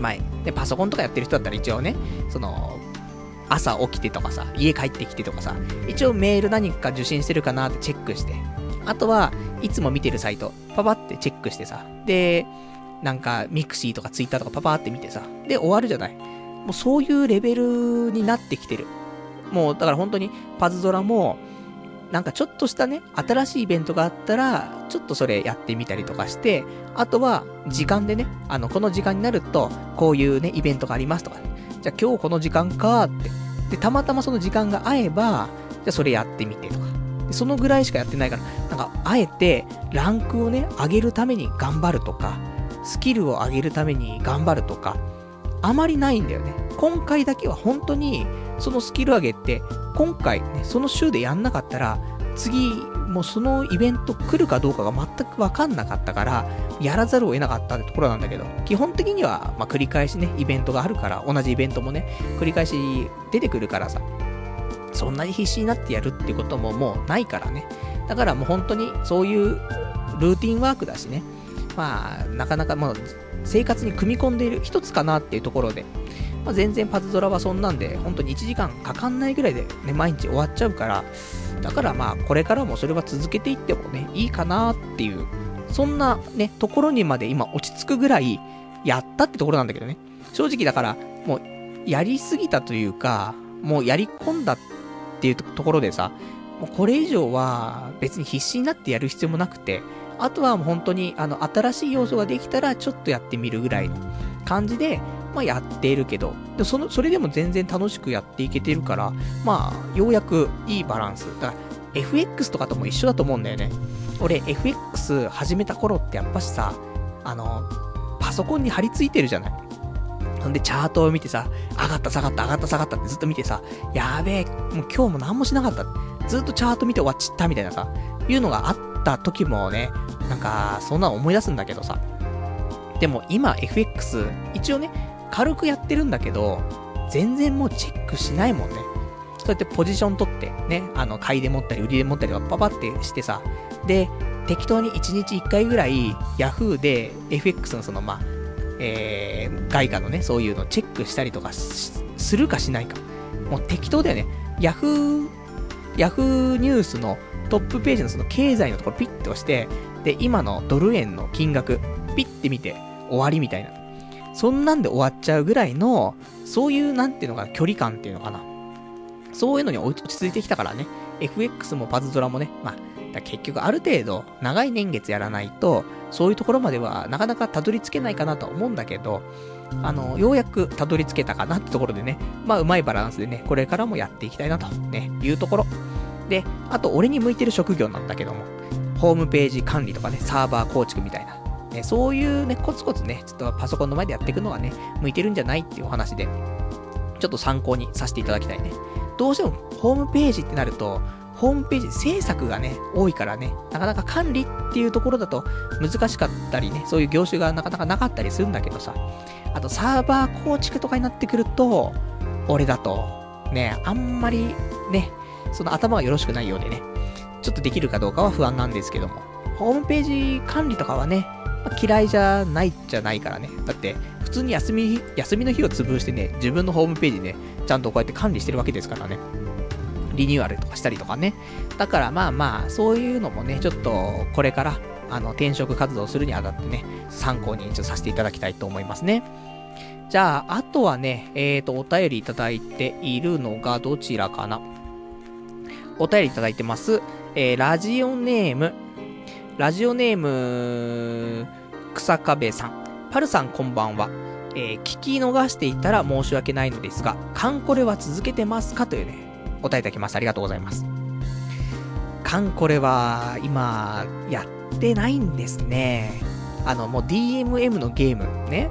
前、で、パソコンとかやってる人だったら一応ね、その、朝起きてとかさ、家帰ってきてとかさ、一応メール何か受信してるかなってチェックして、あとは、いつも見てるサイト、パパってチェックしてさ、で、なんか、ミクシーとかツイッターとかパパって見てさ、で、終わるじゃない。もうそういうレベルになってきてる。もう、だから本当に、パズドラも、なんかちょっとしたね、新しいイベントがあったら、ちょっとそれやってみたりとかして、あとは、時間でね、あの、この時間になると、こういうね、イベントがありますとか、じゃあ今日この時間かって。で、たまたまその時間が合えば、じゃあそれやってみてとか。そのぐらいしかやってないから、なんか、あえて、ランクをね、上げるために頑張るとか、スキルを上げるために頑張るとか、あまりないんだよね。今回だけは本当に、そのスキル上げって、今回ね、その週でやんなかったら、次、もうそのイベント来るかどうかが全くわかんなかったから、やらざるを得なかったってところなんだけど、基本的には、まあ、繰り返しね、イベントがあるから、同じイベントもね、繰り返し出てくるからさ、そんなに必死になってやるってことももうないからね。だからもう本当にそういうルーティンワークだしね。まあ、なかなかもう生活に組み込んでいる一つかなっていうところで、まあ、全然パズドラはそんなんで、本当に1時間かかんないぐらいでね、毎日終わっちゃうから、だからまあ、これからもそれは続けていってもね、いいかなっていう、そんなね、ところにまで今落ち着くぐらい、やったってところなんだけどね。正直だから、もう、やりすぎたというか、もうやり込んだっていうところでさ、もうこれ以上は別に必死になってやる必要もなくて、あとは本当に、あの、新しい要素ができたらちょっとやってみるぐらいの感じで、まあやっているけど、でその、それでも全然楽しくやっていけてるから、まあ、ようやくいいバランス。だから、FX とかとも一緒だと思うんだよね。俺、FX 始めた頃ってやっぱしさ、あの、パソコンに貼り付いてるじゃない。ほんで、チャートを見てさ、上がった下がった上がった下がったってずっと見てさ、やべえ、もう今日も何もしなかった。ずっとチャート見て終わっちったみたいなさ、いうのがあった時もね、なんか、そんな思い出すんだけどさ。でも今 FX、一応ね、軽くやってるんだけど、全然もうチェックしないもんね。そうやってポジション取って、ね、あの、買いで持ったり売りで持ったりとかパパってしてさ、で、適当に1日1回ぐらい、Yahoo で FX のその、まあ、えー、外貨のね、そういうのチェックしたりとかするかしないか。もう適当だよね。Yahoo、Yahoo ニュースのトップページのその経済のところピッと押して、で、今のドル円の金額、ピッて見て終わりみたいな。そんなんで終わっちゃうぐらいの、そういうなんていうのかな、距離感っていうのかな。そういうのに落ち着いてきたからね。FX もパズドラもね、まあ、結局ある程度長い年月やらないと、そういうところまではなかなかたどり着けないかなと思うんだけど、あの、ようやくたどり着けたかなってところでね、まあうまいバランスでね、これからもやっていきたいなと、ね、いうところ。で、あと俺に向いてる職業なんだけども、ホームページ管理とかね、サーバー構築みたいな。ね、そういうね、コツコツね、ちょっとパソコンの前でやっていくのがね、向いてるんじゃないっていうお話で、ちょっと参考にさせていただきたいね。どうしてもホームページってなると、ホームページ制作がね、多いからね、なかなか管理っていうところだと難しかったりね、そういう業種がなかなかなかったりするんだけどさ、あとサーバー構築とかになってくると、俺だと、ね、あんまりね、その頭がよろしくないようでね、ちょっとできるかどうかは不安なんですけども、ホームページ管理とかはね、まあ、嫌いじゃないじゃないからね。だって、普通に休み、休みの日を潰してね、自分のホームページね、ちゃんとこうやって管理してるわけですからね。リニューアルとかしたりとかね。だからまあまあ、そういうのもね、ちょっと、これから、あの、転職活動するにあたってね、参考にさせていただきたいと思いますね。じゃあ、あとはね、えっ、ー、と、お便りいただいているのがどちらかな。お便りいただいてます。えー、ラジオネーム、ラジオネーム、草壁さん。パルさんこんばんは。えー、聞き逃していたら申し訳ないのですが、カンコレは続けてますか？というね、お答えいただきました。ありがとうございます。カンコレは、今、やってないんですね。あの、もう DMM のゲームね、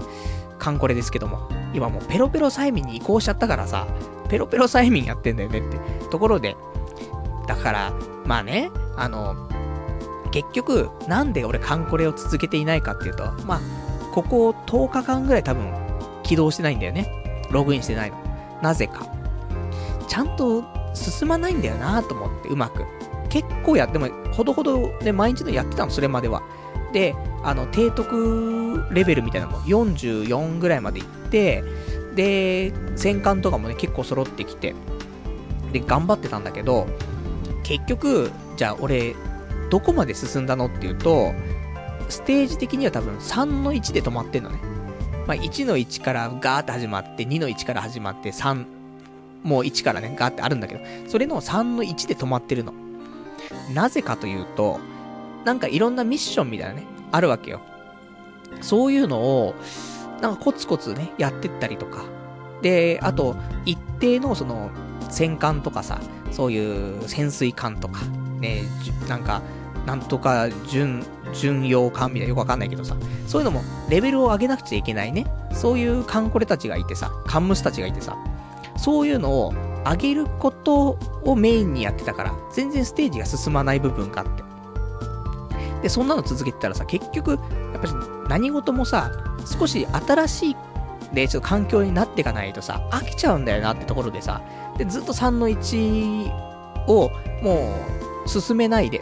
カンコレですけども、今もうペロペロ催眠に移行しちゃったからさ、ペロペロ催眠やってんだよねってところで、だから、まあね、あの、結局、なんで俺カンコレを続けていないかっていうと、まあ、ここ10日間ぐらい多分起動してないんだよね。ログインしてないの。なぜか。ちゃんと進まないんだよなと思って、うまく。結構やっても、ほどほどね、毎日のやってたの、それまでは。で、あの、提督レベルみたいなのも44ぐらいまで行って、で、戦艦とかもね、結構揃ってきて、で、頑張ってたんだけど、結局、じゃあ俺、どこまで進んだのっていうと、ステージ的には多分3の1で止まってんのね。まあ、1の1からガーって始まって、2の1から始まって、3、もう1からね、ガーってあるんだけど、それの3の1で止まってるの。なぜかというと、なんかいろんなミッションみたいなね、あるわけよ。そういうのを、なんかコツコツね、やってったりとか。で、あと、一定のその、戦艦とかさ、そういう潜水艦とか、ね、なんか、なんとか巡、巡洋艦みたいなよくわかんないけどさ、そういうのもレベルを上げなくちゃいけないね。そういうカンコレたちがいてさ、カンムスたちがいてさ、そういうのを上げることをメインにやってたから、全然ステージが進まない部分があって。で、そんなの続けてたらさ、結局、やっぱり何事もさ、少し新しいで、ちょっと環境になっていかないとさ、飽きちゃうんだよなってところでさ、で、ずっと3の1を、もう、進めないで、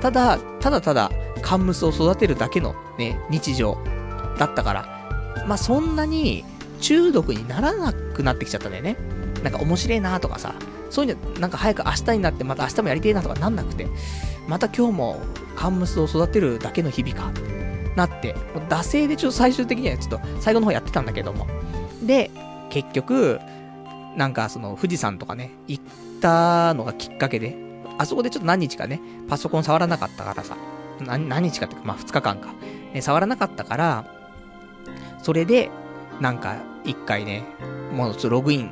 ただ、ただただ、カンムスを育てるだけのね、日常だったから、まあ、そんなに、中毒にならなくなってきちゃったんだよね。なんか面白いなとかさ、そういうの、なんか早く明日になってまた明日もやりてえなとかなんなくて、また今日もカンムスを育てるだけの日々か、なって、惰性でちょっと最終的にはちょっと最後の方やってたんだけども。で、結局、なんかその富士山とかね、行ったのがきっかけで、あそこでちょっと何日かね、パソコン触らなかったからさ、何、何日かってか、まあ2日間か、ね、触らなかったから、それで、なんか、一回ね、もうちょっとログイン、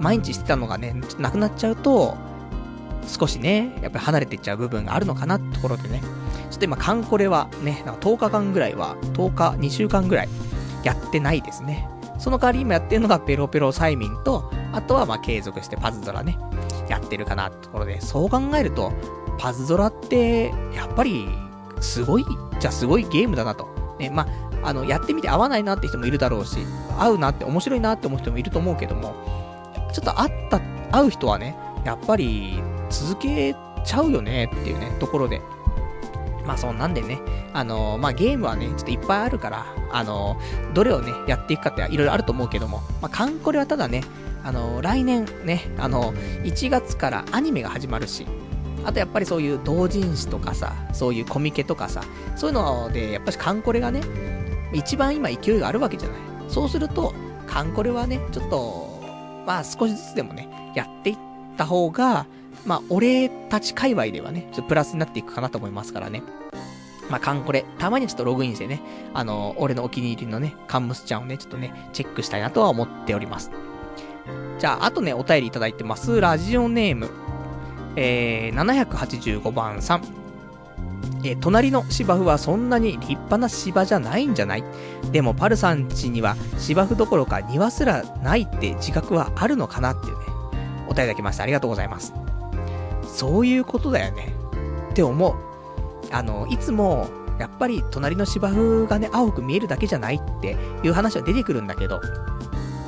毎日してたのがね、ちょっとなくなっちゃうと、少しね、やっぱり離れていっちゃう部分があるのかなってところでね、ちょっと今、カンコレはね、なんか10日間ぐらいは、10日、2週間ぐらい、やってないですね。その代わり今やってるのがペロペロ催眠と、あとはまあ継続してパズドラね、やってるかなってところで、そう考えると、パズドラって、やっぱり、すごい、じゃすごいゲームだなと。ね、まあ、あの、やってみて合わないなって人もいるだろうし、合うなって面白いなって思う人もいると思うけども、ちょっと会った、会う人はね、やっぱり続けちゃうよねっていうね、ところで。まあそんなんでね、あのー、まあゲームはね、ちょっといっぱいあるから、あのー、どれをね、やっていくかっていろいろあると思うけども、まあカンコレはただね、あのー、来年ね、あの1月からアニメが始まるし、あとやっぱりそういう同人誌とかさ、そういうコミケとかさ、そういうので、やっぱしカンコレがね、一番今勢いがあるわけじゃない。そうすると、カンコレはね、ちょっと、まあ少しずつでもね、やっていった方が、まあ俺たち界隈ではね、ちょっとプラスになっていくかなと思いますからね。まあ、カンコレ、たまにちょっとログインしてね、あの、俺のお気に入りのね、カンムスちゃんをね、ちょっとね、チェックしたいなとは思っております。じゃあ、あとね、お便りいただいてます。ラジオネーム、えー、785番さん。えー、隣の芝生はそんなに立派な芝じゃないんじゃない？でもパルさん家には芝生どころか庭すらないって自覚はあるのかなっていうね、お便りいただきましたありがとうございます。そういうことだよね。って思う。あの、いつも、やっぱり隣の芝生がね、青く見えるだけじゃないっていう話は出てくるんだけど、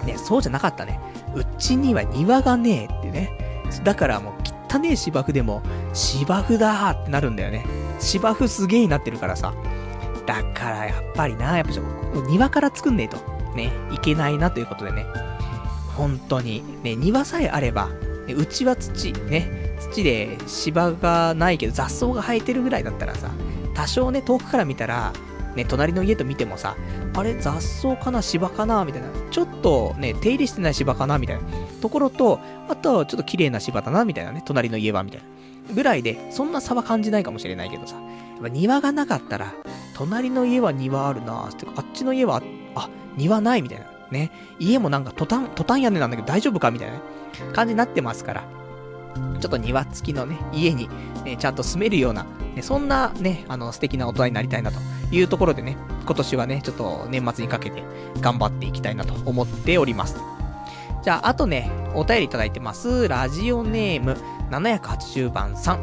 ね、そうじゃなかったね。うちには庭がねえってね。だからもう汚ねえ芝生でも、芝生だってなるんだよね。芝生すげえになってるからさ。だからやっぱりな、やっぱちょっと庭から作んねえと、ね、いけないなということでね。本当に、ね、庭さえあれば、ね、うちは土、ね、土で芝がないけど雑草が生えてるぐらいだったらさ、多少ね、遠くから見たら、ね、隣の家と見てもさ、あれ雑草かな芝かなみたいな。ちょっとね、手入れしてない芝かなみたいなところと、あとはちょっと綺麗な芝だなみたいなね、隣の家はみたいな。ぐらいで、そんな差は感じないかもしれないけどさ、やっぱ庭がなかったら、隣の家は庭あるなってかあっちの家は、あ、庭ないみたいな。ね。家もなんかトタン、トタン屋根なんだけど大丈夫かみたいな、ね、感じになってますから。ちょっと庭付きのね、家に、ね、ちゃんと住めるような、ね、そんなね、あの、素敵な大人になりたいなというところでね、今年はね、ちょっと年末にかけて頑張っていきたいなと思っております。じゃあ、あとね、お便りいただいてます。ラジオネーム780番さん。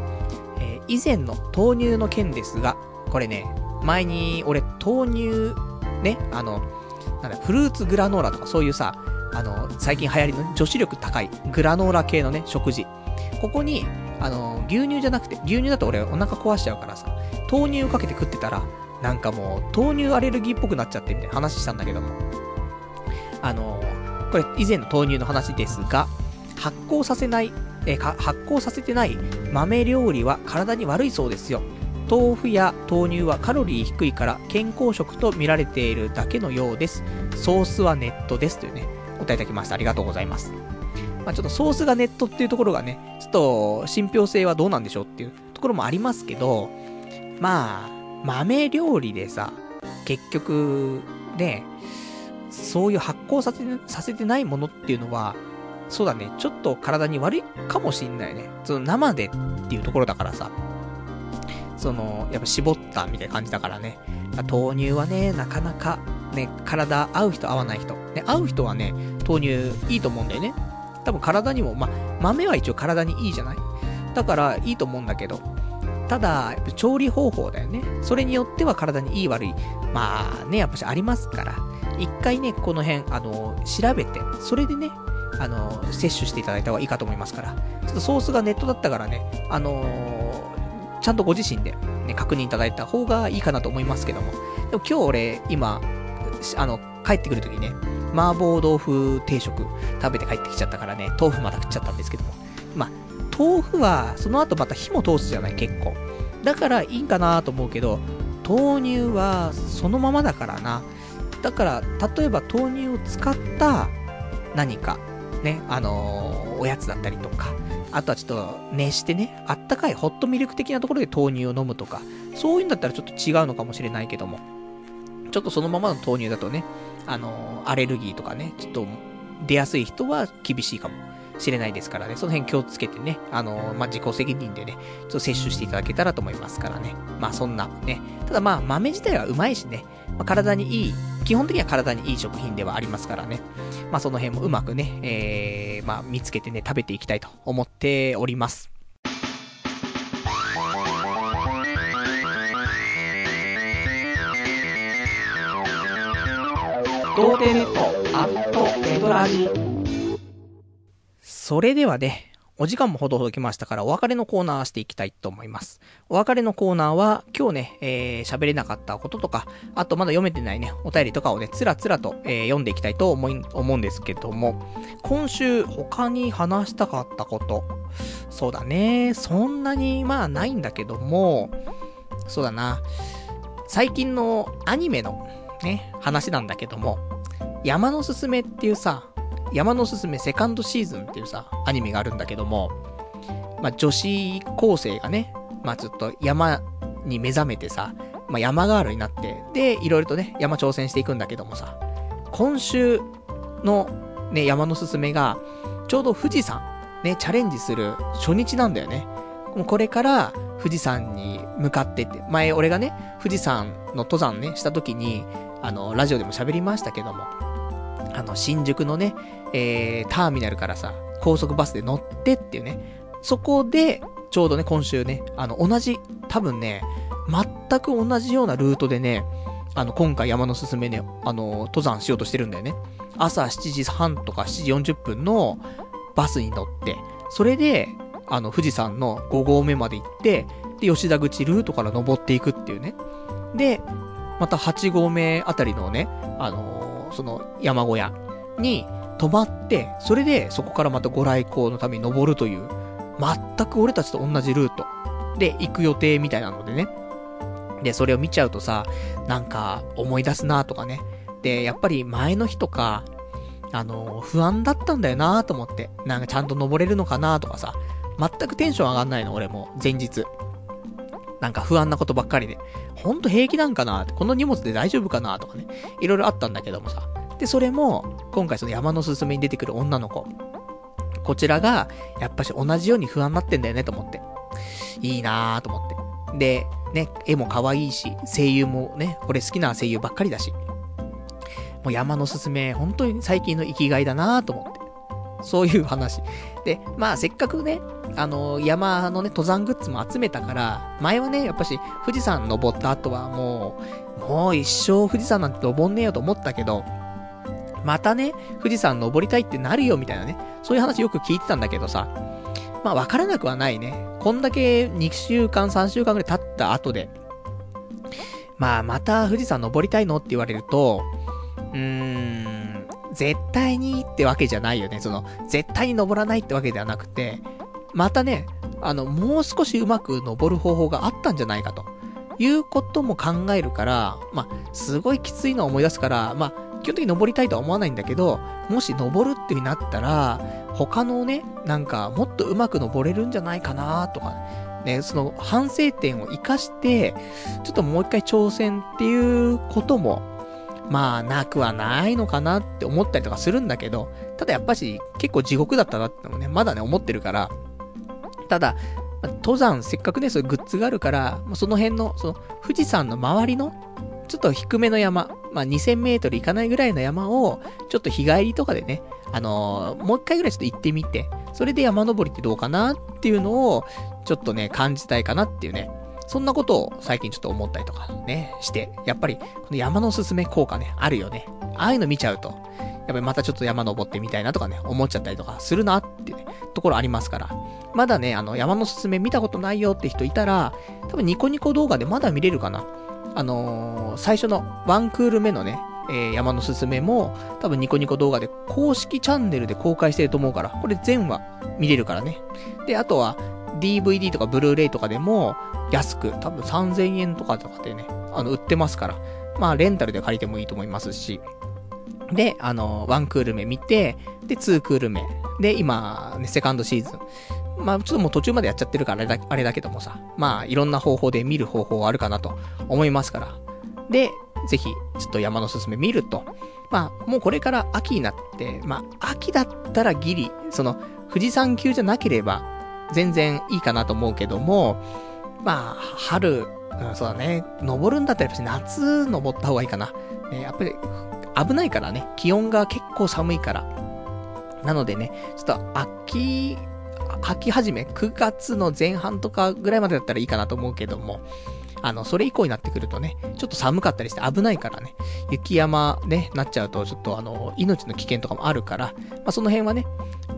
えー、以前の豆乳の件ですが、これね、前に俺豆乳、ね、あの、なんだ、フルーツグラノーラとかそういうさ、あの、最近流行りの女子力高いグラノーラ系のね、食事。ここに、あの、牛乳じゃなくて、牛乳だと俺お腹壊しちゃうからさ、豆乳をかけて食ってたら、なんかもう、豆乳アレルギーっぽくなっちゃってみたいな話したんだけども。あの、これ以前の豆乳の話ですが、発酵させない、え発酵させてない豆料理は体に悪いそうですよ。豆腐や豆乳はカロリー低いから健康食と見られているだけのようです。ソースはネットですというね、お答えいただきました。ありがとうございます。まあ、ちょっとソースがネットっていうところがね、ちょっと信憑性はどうなんでしょうっていうところもありますけど、まあ、豆料理でさ、結局、ね、そういう発酵させさせてないものっていうのは、そうだね、ちょっと体に悪いかもしんないね。その生でっていうところだからさ、その、やっぱ絞ったみたいな感じだからね。豆乳はね、なかなか、ね、体合う人合わない人。ね、合う人はね、豆乳いいと思うんだよね。多分体にも、ま、豆は一応体にいいじゃない？だからいいと思うんだけど、ただ、調理方法だよね。それによっては体にいい悪い。まあね、やっぱしありますから。一回ね、この辺、あの、調べて、それでね、あの、摂取していただいた方がいいかと思いますから。ちょっとソースがネットだったからね、あのー、ちゃんとご自身で、ね、確認いただいた方がいいかなと思いますけども。でも今日俺、今、あの、帰ってくるときね、麻婆豆腐定食食べて帰ってきちゃったからね、豆腐また食っちゃったんですけども。まあ、豆腐は、その後また火も通すじゃない、結構。だからいいんかなと思うけど、豆乳はそのままだからな。だから、例えば豆乳を使った何か、ね、あのー、おやつだったりとか、あとはちょっと熱してね、あったかいホットミルク的なところで豆乳を飲むとか、そういうんだったらちょっと違うのかもしれないけども、ちょっとそのままの豆乳だとね、あの、アレルギーとかね、ちょっと出やすい人は厳しいかもしれないですからね、その辺気をつけてね、あの、まあ、自己責任でね、ちょっと摂取していただけたらと思いますからね。まあそんなね。ただまあ豆自体はうまいしね、まあ、体にいい、基本的には体にいい食品ではありますからね。まあその辺もうまくね、えー、まあ見つけてね、食べていきたいと思っております。童貞ネットアットネトラジ。それではね、お時間もほどほど来ましたから、お別れのコーナーしていきたいと思います。お別れのコーナーは、今日ね、えー、喋れなかったこととか、あとまだ読めてないね、お便りとかをね、つらつらと、えー、読んでいきたいと思い、思うんですけども、今週他に話したかったこと、そうだね、そんなにまあないんだけども、そうだな、最近のアニメのね、話なんだけども、山のすすめっていうさ、山のすすめセカンドシーズンっていうさ、アニメがあるんだけども、まあ、女子高生がね、まあ、ずっと山に目覚めてさ、まあ、山ガールになって、で、いろいろとね、山挑戦していくんだけどもさ、今週のね、山のすすめが、ちょうど富士山、ね、チャレンジする初日なんだよね。これから富士山に向かってって、前俺がね、富士山の登山ね、した時に、あの、ラジオでも喋りましたけども、あの、新宿のね、えー、ターミナルからさ、高速バスで乗ってっていうね、そこで、ちょうどね、今週ね、あの、同じ、多分ね、全く同じようなルートでね、あの、今回山のすすめね、あの、登山しようとしてるんだよね。朝7時半とか7時40分のバスに乗って、それで、あの、富士山の5合目まで行って、で、吉田口ルートから登っていくっていうね。で、また8合目あたりのね、あのー、その山小屋に泊まって、それでそこからまたご来光のために登るという、全く俺たちと同じルートで行く予定みたいなのでね。で、それを見ちゃうとさ、なんか思い出すなとかね。で、やっぱり前の日とか、あのー、不安だったんだよなと思って。なんかちゃんと登れるのかなとかさ、全くテンション上がんないの、俺も、前日。なんか不安なことばっかりで、ほんと平気なんかなこの荷物で大丈夫かなとかね、いろいろあったんだけどもさ。で、それも、今回その山のすすめに出てくる女の子。こちらが、やっぱし同じように不安になってんだよねと思って。いいなぁと思って。で、ね、絵も可愛いし、声優もね、これ好きな声優ばっかりだし。もう山のすすめ、本当に最近の生きがいだなぁと思って。そういう話。で、まあせっかくね、あのー、山のね、登山グッズも集めたから、前はね、やっぱし富士山登った後はもう、もう一生富士山なんて登んねえよと思ったけど、またね、富士山登りたいってなるよみたいなね、そういう話よく聞いてたんだけどさ、まあわからなくはないね。こんだけ2週間、3週間くらい経った後で、まあまた富士山登りたいのって言われると、うーん、絶対にってわけじゃないよね。その、絶対に登らないってわけではなくて、またね、あの、もう少しうまく登る方法があったんじゃないかと。いうことも考えるから、まあ、すごいきついのを思い出すから、まあ、基本的に登りたいとは思わないんだけど、もし登るってなったら、他のね、なんか、もっとうまく登れるんじゃないかなとか、ね、その反省点を活かして、ちょっともう一回挑戦っていうこともまあ、なくはないのかなって思ったりとかするんだけど、ただやっぱし結構地獄だったなってのもね、まだね、思ってるから、ただ、登山、せっかくね、そういうグッズがあるから、その辺の、その、富士山の周りの、ちょっと低めの山、まあ、2000メートル行かないぐらいの山を、ちょっと日帰りとかでね、あのー、もう一回ぐらいちょっと行ってみて、それで山登りってどうかなっていうのを、ちょっとね、感じたいかなっていうね、そんなことを最近ちょっと思ったりとかね、して、やっぱり、この山のすすめ効果ね、あるよね。ああいうの見ちゃうと、やっぱりまたちょっと山登ってみたいなとかね、思っちゃったりとかするなっていうね、ところありますから。まだね、あの、山のすすめ見たことないよって人いたら、多分ニコニコ動画でまだ見れるかな。あのー、最初のワンクール目のね、えー、山のすすめも、多分ニコニコ動画で公式チャンネルで公開してると思うから、これ全話見れるからね。で、あとは、DVD とかブルーレイとかでも、安く、多分3000円とかとかでね、あの、売ってますから、まあ、レンタルで借りてもいいと思いますし、で、あの、ワンクール目見て、で、ツークール目。で、今、ね、セカンドシーズン。まあ、ちょっともう途中までやっちゃってるからあれだ、あれだけどもさ、まあ、いろんな方法で見る方法はあるかなと思いますから。で、ぜひ、ちょっと山のすすめ見ると。まあ、もうこれから秋になって、まあ、秋だったらギリ、その、富士山級じゃなければ、全然いいかなと思うけども、まあ、春、うん、そうだね、登るんだったらやっぱ夏登った方がいいかな。ね、やっぱり、危ないからね、気温が結構寒いから。なのでね、ちょっと秋、秋始め、9月の前半とかぐらいまでだったらいいかなと思うけども、あの、それ以降になってくるとね、ちょっと寒かったりして危ないからね、雪山ね、なっちゃうと、ちょっとあの、命の危険とかもあるから、まあその辺はね、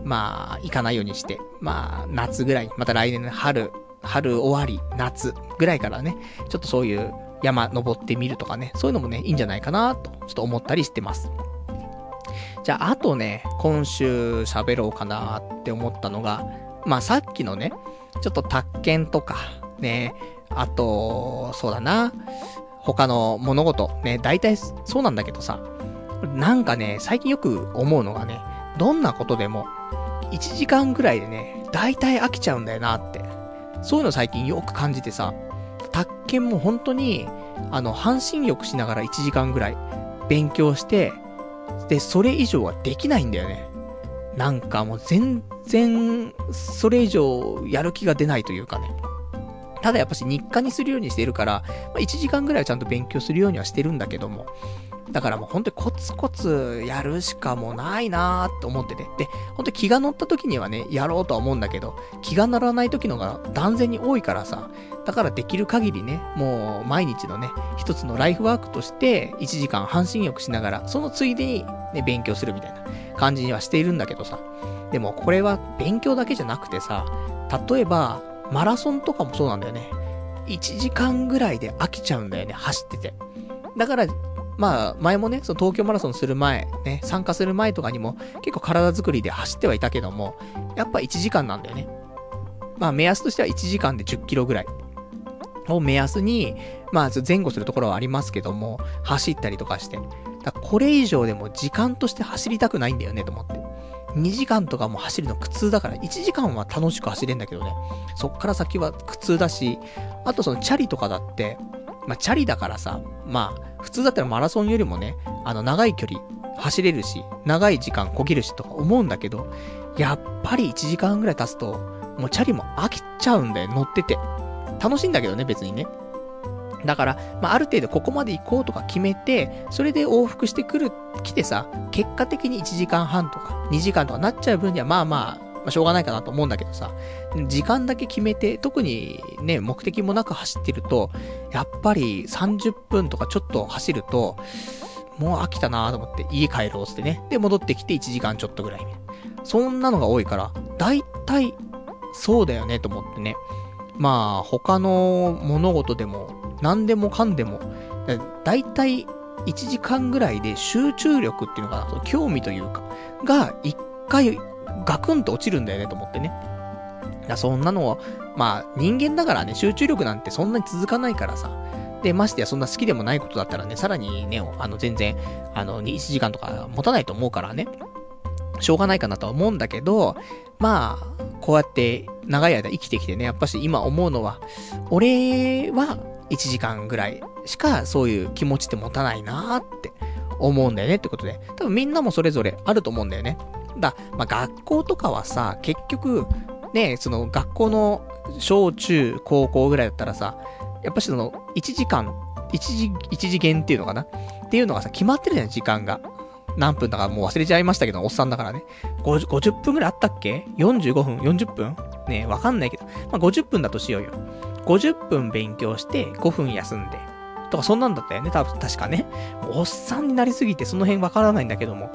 まあ、行かないようにして、まあ、夏ぐらい、また来年の春、春終わり、夏ぐらいからね、ちょっとそういう山登ってみるとかね、そういうのもね、いいんじゃないかなと、ちょっと思ったりしてます。じゃあ、あとね、今週喋ろうかなって思ったのが、まあさっきのね、ちょっと宅建とか、ね、あと、そうだな、他の物事、ね、大体そうなんだけどさ、なんかね、最近よく思うのがね、どんなことでも、1時間ぐらいでね、大体飽きちゃうんだよなって。そういうの最近よく感じてさ、宅建も本当に、あの、半身浴しながら1時間ぐらい勉強して、で、それ以上はできないんだよね。なんかもう全然、それ以上やる気が出ないというかね。ただやっぱし日課にするようにしてるから、まあ、1時間ぐらいはちゃんと勉強するようにはしてるんだけども、だからもう本当にコツコツやるしかもうないなーって思ってて。で、本当に気が乗った時にはね、やろうとは思うんだけど、気が乗らない時のが断然に多いからさ、だからできる限りね、もう毎日のね、一つのライフワークとして、1時間半身浴しながら、そのついでにね、勉強するみたいな感じにはしているんだけどさ。でもこれは勉強だけじゃなくてさ、例えば、マラソンとかもそうなんだよね。1時間ぐらいで飽きちゃうんだよね、走ってて。だから、まあ、前もね、その東京マラソンする前、ね、参加する前とかにも、結構体作りで走ってはいたけども、やっぱ1時間なんだよね。まあ、目安としては1時間で10キロぐらい。を目安に、まあ、前後するところはありますけども、走ったりとかして。だこれ以上でも時間として走りたくないんだよね、と思って。2時間とかも走るの苦痛だから、1時間は楽しく走れんだけどね。そっから先は苦痛だし、あとそのチャリとかだって、まあ、チャリだからさ、まあ、普通だったらマラソンよりもね、あの、長い距離走れるし、長い時間こぎるしとか思うんだけど、やっぱり1時間ぐらい経つと、もうチャリも飽きちゃうんだよ、乗ってて。楽しいんだけどね、別にね。だから、まあ、ある程度ここまで行こうとか決めて、それで往復してくる、来てさ、結果的に1時間半とか2時間とかなっちゃう分には、まあまあ、まあ、しょうがないかなと思うんだけどさ、時間だけ決めて、特にね、目的もなく走ってると、やっぱり30分とかちょっと走ると、もう飽きたなと思って家帰ろうってね。で、戻ってきて1時間ちょっとぐらい。そんなのが多いから、だいたいそうだよねと思ってね。まあ、他の物事でも、何でもかんでも、だいたい1時間ぐらいで集中力っていうのかな、興味というか、が1回ガクンと落ちるんだよねと思ってね。だそんなのは、まあ人間だからね、集中力なんてそんなに続かないからさ。で、ましてやそんな好きでもないことだったらね、さらにね、あの全然、あの、1時間とか持たないと思うからね。しょうがないかなとは思うんだけど、まあ、こうやって長い間生きてきてね、やっぱし今思うのは、俺は1時間ぐらいしかそういう気持ちって持たないなーって思うんだよねってことで、多分みんなもそれぞれあると思うんだよね。だ、まあ、学校とかはさ、結局、ね、その学校の小中高校ぐらいだったらさ、やっぱしその、1時間、1時、1次元っていうのかな？っていうのがさ、決まってるじゃん、時間が。何分だかもう忘れちゃいましたけど、おっさんだからね。50, 50分ぐらいあったっけ ?45 分 ?40 分？ねわかんないけど。まあ、50分だとしようよ。50分勉強して5分休んで。とかそんなんだったよね、多分、確かね。おっさんになりすぎてその辺わからないんだけども。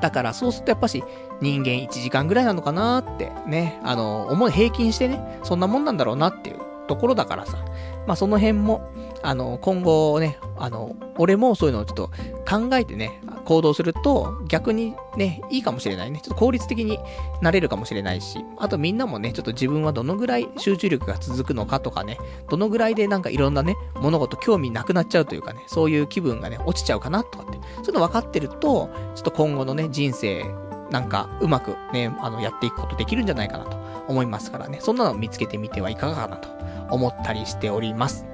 だからそうするとやっぱし人間1時間ぐらいなのかなってね、あの、思い平均してね、そんなもんなんだろうなっていうところだからさ、まあその辺も、あの、今後ね、あの、俺もそういうのをちょっと考えてね、行動すると逆にね、いいかもしれないね。ちょっと効率的になれるかもしれないし、あとみんなもね、ちょっと自分はどのぐらい集中力が続くのかとかね、どのぐらいでなんかいろんなね、物事興味なくなっちゃうというかね、そういう気分がね、落ちちゃうかなとかって、そういうの分かってると、ちょっと今後のね、人生、なんかうまくね、あの、やっていくことできるんじゃないかなと思いますからね、そんなのを見つけてみてはいかがかなと思ったりしております。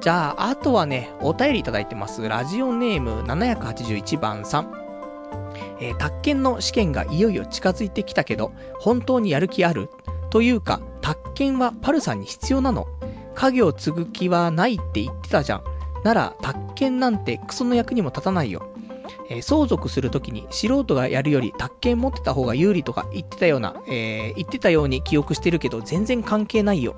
じゃあ、あとはね、お便りいただいてます。ラジオネーム781番さん。えー、宅建の試験がいよいよ近づいてきたけど、本当にやる気ある？というか、宅建はパルさんに必要なの？家業継ぐ気はないって言ってたじゃん。なら、宅建なんてクソの役にも立たないよ。えー、相続するときに素人がやるより宅建持ってた方が有利とか言ってたような、えー、言ってたように記憶してるけど全然関係ないよ。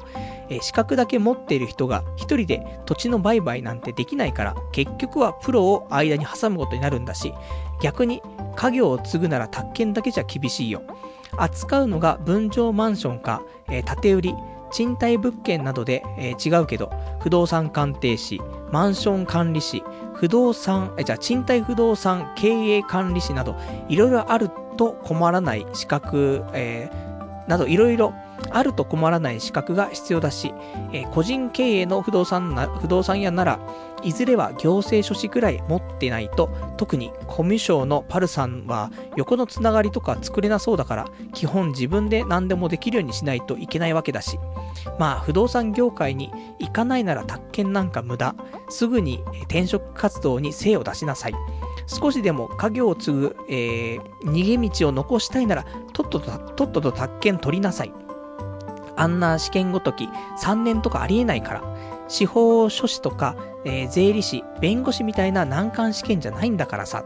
えー、資格だけ持っている人が一人で土地の売買なんてできないから結局はプロを間に挟むことになるんだし、逆に家業を継ぐなら宅建だけじゃ厳しいよ。扱うのが分譲マンションか、えー、建売り、賃貸物件などで、えー、違うけど、不動産鑑定士、マンション管理士、不動産、え、じゃあ賃貸不動産経営管理士など、いろいろあると困らない資格、えー、などいろいろあると困らない資格が必要だし、えー、個人経営の不動産な、不動産屋なら、いずれは行政書士くらい持ってないと、特にコミュ障のパルさんは横のつながりとか作れなそうだから、基本自分で何でもできるようにしないといけないわけだし。まあ、不動産業界に行かないなら宅建なんか無駄。すぐに転職活動に精を出しなさい。少しでも家業を継ぐ、えー、逃げ道を残したいなら、とっとと、とっとと宅建取りなさい。あんな試験ごとき3年とかありえないから。司法書士とか、えー、税理士、弁護士みたいな難関試験じゃないんだからさ。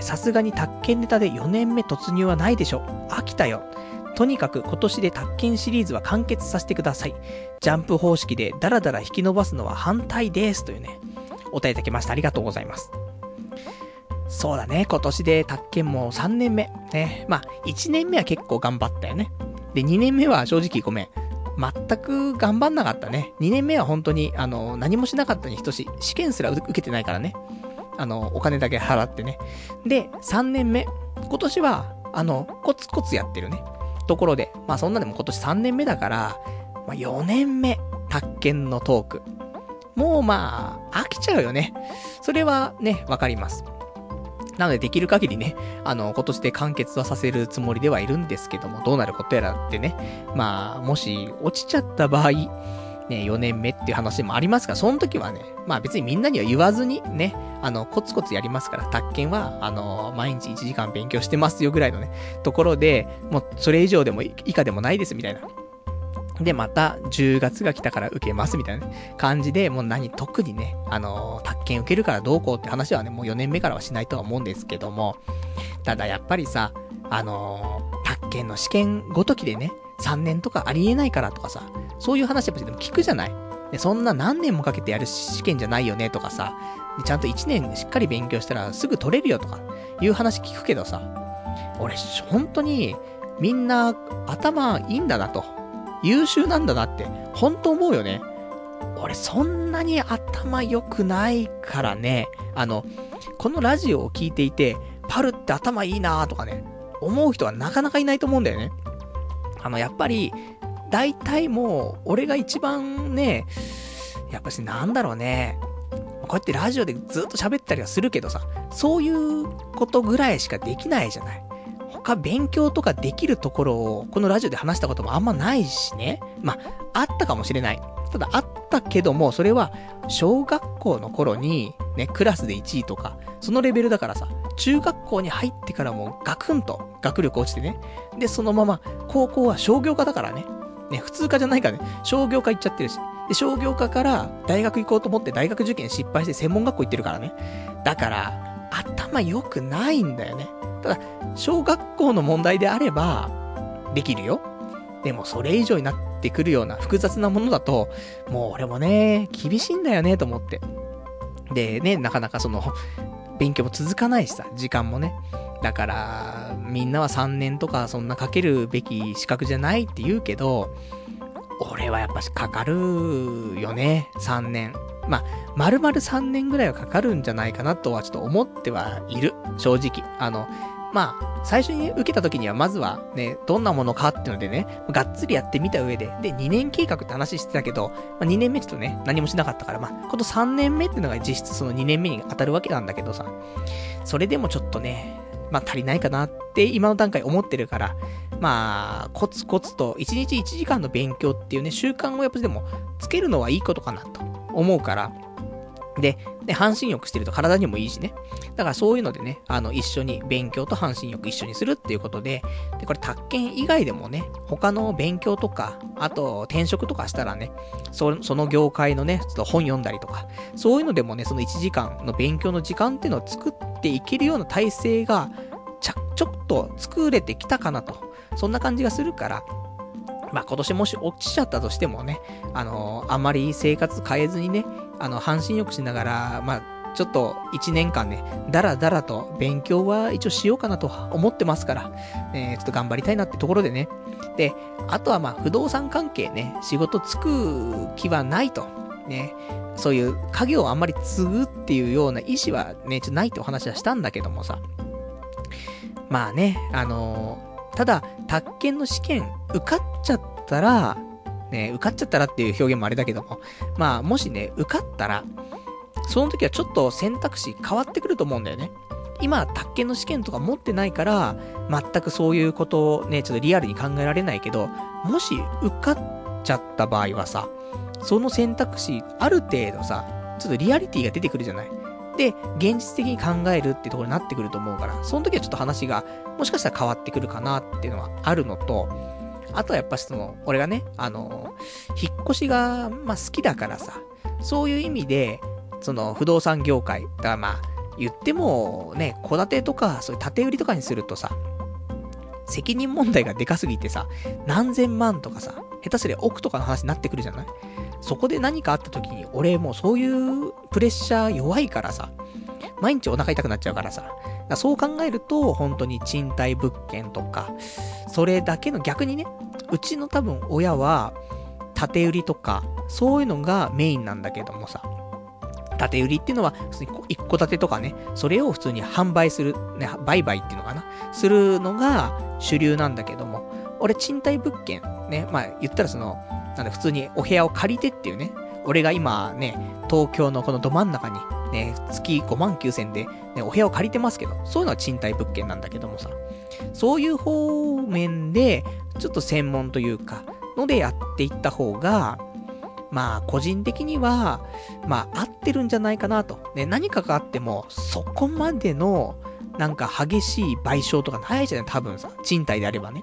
さすがに宅建ネタで4年目突入はないでしょ。飽きたよ。とにかく今年で宅建シリーズは完結させてください。ジャンプ方式でダラダラ引き伸ばすのは反対です。というね、お答えいただきました。ありがとうございます。そうだね、今年で宅建も3年目。ね。まあ、1年目は結構頑張ったよね。で、2年目は正直ごめん。全く頑張んなかったね。2年目は本当に、あの、何もしなかったに等しい。試験すら受けてないからね。あの、お金だけ払ってね。で、3年目。今年は、あの、コツコツやってるね。ところで、まあそんなでも今年3年目だから、まあ4年目、宅建のトーク。もうまあ、飽きちゃうよね。それはね、わかります。なのでできる限りね、あの、今年で完結はさせるつもりではいるんですけども、どうなることやらってね、まあ、もし落ちちゃった場合、ね、4年目っていう話もありますが、その時はね、まあ別にみんなには言わずにね、あの、コツコツやりますから、宅建は、あの、毎日1時間勉強してますよぐらいのね、ところで、もうそれ以上でも以下でもないですみたいな。で、また、10月が来たから受けますみたいな、感じで、もう何、特にね、あの宅建受けるからどうこうって話はね、もう4年目からはしないとは思うんですけども、ただやっぱりさ、あの宅建の試験ごときでね、3年とかありえないからとかさ、そういう話やっぱ聞くじゃない？でそんな何年もかけてやる試験じゃないよねとかさ、ちゃんと1年しっかり勉強したらすぐ取れるよとかいう話聞くけどさ、俺本当にみんな頭いいんだなと。優秀なんだなって、本当思うよね。俺そんなに頭良くないからね、あの、このラジオを聞いていて、パルって頭いいなーとかね、思う人はなかなかいないと思うんだよね。あの、やっぱり、大体もう、俺が一番ね、やっぱしなんだろうね、こうやってラジオでずっと喋ったりはするけどさ、そういうことぐらいしかできないじゃない。他勉強とかできるところを、このラジオで話したこともあんまないしね。まあ、あったかもしれない。ただあったけども、それは、小学校の頃に、ね、クラスで1位とか、そのレベルだからさ、中学校に入ってからもガクンと学力落ちてね。で、そのまま、高校は商業科だからね。ね、普通科じゃないからね、商業科行っちゃってるし。で、商業科から大学行こうと思って大学受験失敗して専門学校行ってるからね。だから、頭良くないんだよね。ただ、小学校の問題であれば、できるよ。でもそれ以上になってくるような複雑なものだと、もう俺もね、厳しいんだよね、と思って。でね、なかなかその、勉強も続かないしさ、時間もね。だから、みんなは3年とかそんなかけるべき資格じゃないって言うけど、俺はやっぱしかかるよね、3年。まあ、丸々3年ぐらいはかかるんじゃないかなとはちょっと思ってはいる。正直。あの、まあ、最初に受けた時にはまずはね、どんなものかっていうのでね、がっつりやってみた上で、で、2年計画って話してたけど、まあ、2年目ちょっとね、何もしなかったから、まあ、この3年目っていうのが実質その2年目に当たるわけなんだけどさ、それでもちょっとね、まあ足りないかなって今の段階思ってるから、まあ、コツコツと1日1時間の勉強っていうね、習慣をやっぱでもつけるのはいいことかなと思うから、で、で、半身浴してると体にもいいしね。だからそういうのでね、あの、一緒に勉強と半身浴一緒にするっていうことで、で、これ、宅建以外でもね、他の勉強とか、あと、転職とかしたらね、そその業界のね、ちょっと本読んだりとか、そういうのでもね、その1時間の勉強の時間っていうのを作っていけるような体制が、ちゃ、ちょっと作れてきたかなと。そんな感じがするから、まあ今年もし落ちちゃったとしてもね、あのー、あまり生活変えずにね、あの、半身浴しながら、まあ、ちょっと1年間ね、だらだらと勉強は一応しようかなと思ってますから、えー、ちょっと頑張りたいなってところでね。で、あとはまあ不動産関係ね、仕事つく気はないと。ね、そういう家業をあんまり継ぐっていうような意思はね、ちょっとないってお話はしたんだけどもさ。まあね、あのー、ただ、宅建の試験受かっちゃったら、ね、受かっちゃったらっていう表現もあれだけども、まあ、もしね、受かったら、その時はちょっと選択肢変わってくると思うんだよね。今、宅建の試験とか持ってないから、全くそういうことをね、ちょっとリアルに考えられないけど、もし受かっちゃった場合はさ、その選択肢、ある程度さ、ちょっとリアリティが出てくるじゃない。で、現実的に考えるってところになってくると思うから、その時はちょっと話が、もしかしたら変わってくるかなっていうのはあるのと、あとはやっぱその、俺がね、あの、引っ越しが、まあ好きだからさ、そういう意味で、その不動産業界、だからまあ、言ってもね、戸建てとか、そういう建て売りとかにするとさ、責任問題がでかすぎてさ、何千万とかさ、下手すりゃ億とかの話になってくるじゃない？そこで何かあった時に、俺もうそういうプレッシャー弱いからさ、毎日お腹痛くなっちゃうからさ、らそう考えると、本当に賃貸物件とか、それだけの逆にね、うちの多分親は、建売りとか、そういうのがメインなんだけどもさ、建売りっていうのは、一戸建てとかね、それを普通に販売する、ね、売買っていうのかな、するのが主流なんだけども、俺賃貸物件、ね、まあ言ったらその、なんだ普通にお部屋を借りてっていうね、俺が今ね、東京のこのど真ん中にね、月5万9千で、ね、お部屋を借りてますけど、そういうのは賃貸物件なんだけどもさ、そういう方面で、ちょっと専門というか、のでやっていった方が、まあ、個人的には、まあ、合ってるんじゃないかなと。ね、何かがあっても、そこまでの、なんか激しい賠償とかないじゃない多分さ、賃貸であればね。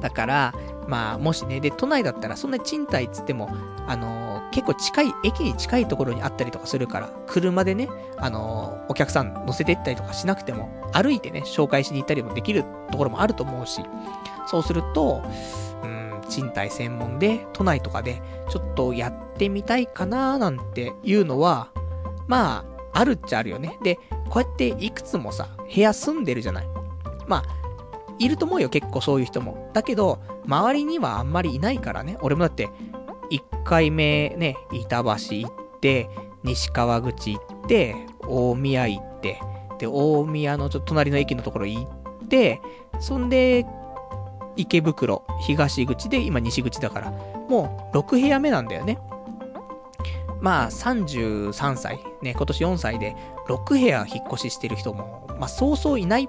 だから、まあ、もしね、で、都内だったら、そんな賃貸っつっても、あのー、結構近い、駅に近いところにあったりとかするから、車でね、あのー、お客さん乗せてったりとかしなくても、歩いてね、紹介しに行ったりもできるところもあると思うし、そうすると、うん、賃貸専門で、都内とかで、ちょっとやってみたいかななんていうのは、まあ、あるっちゃあるよね。で、こうやっていくつもさ、部屋住んでるじゃない。まあ、いると思うよ、結構そういう人も。だけど、周りにはあんまりいないからね。俺もだって、1回目ね、板橋行って、西川口行って、大宮行って、で、大宮のちょっと隣の駅のところ行って、そんで、池袋、東口で、今西口だから、もう6部屋目なんだよね。まあ、33歳、ね、今年4歳で、6部屋引っ越ししてる人も、まあ、そうそういないっ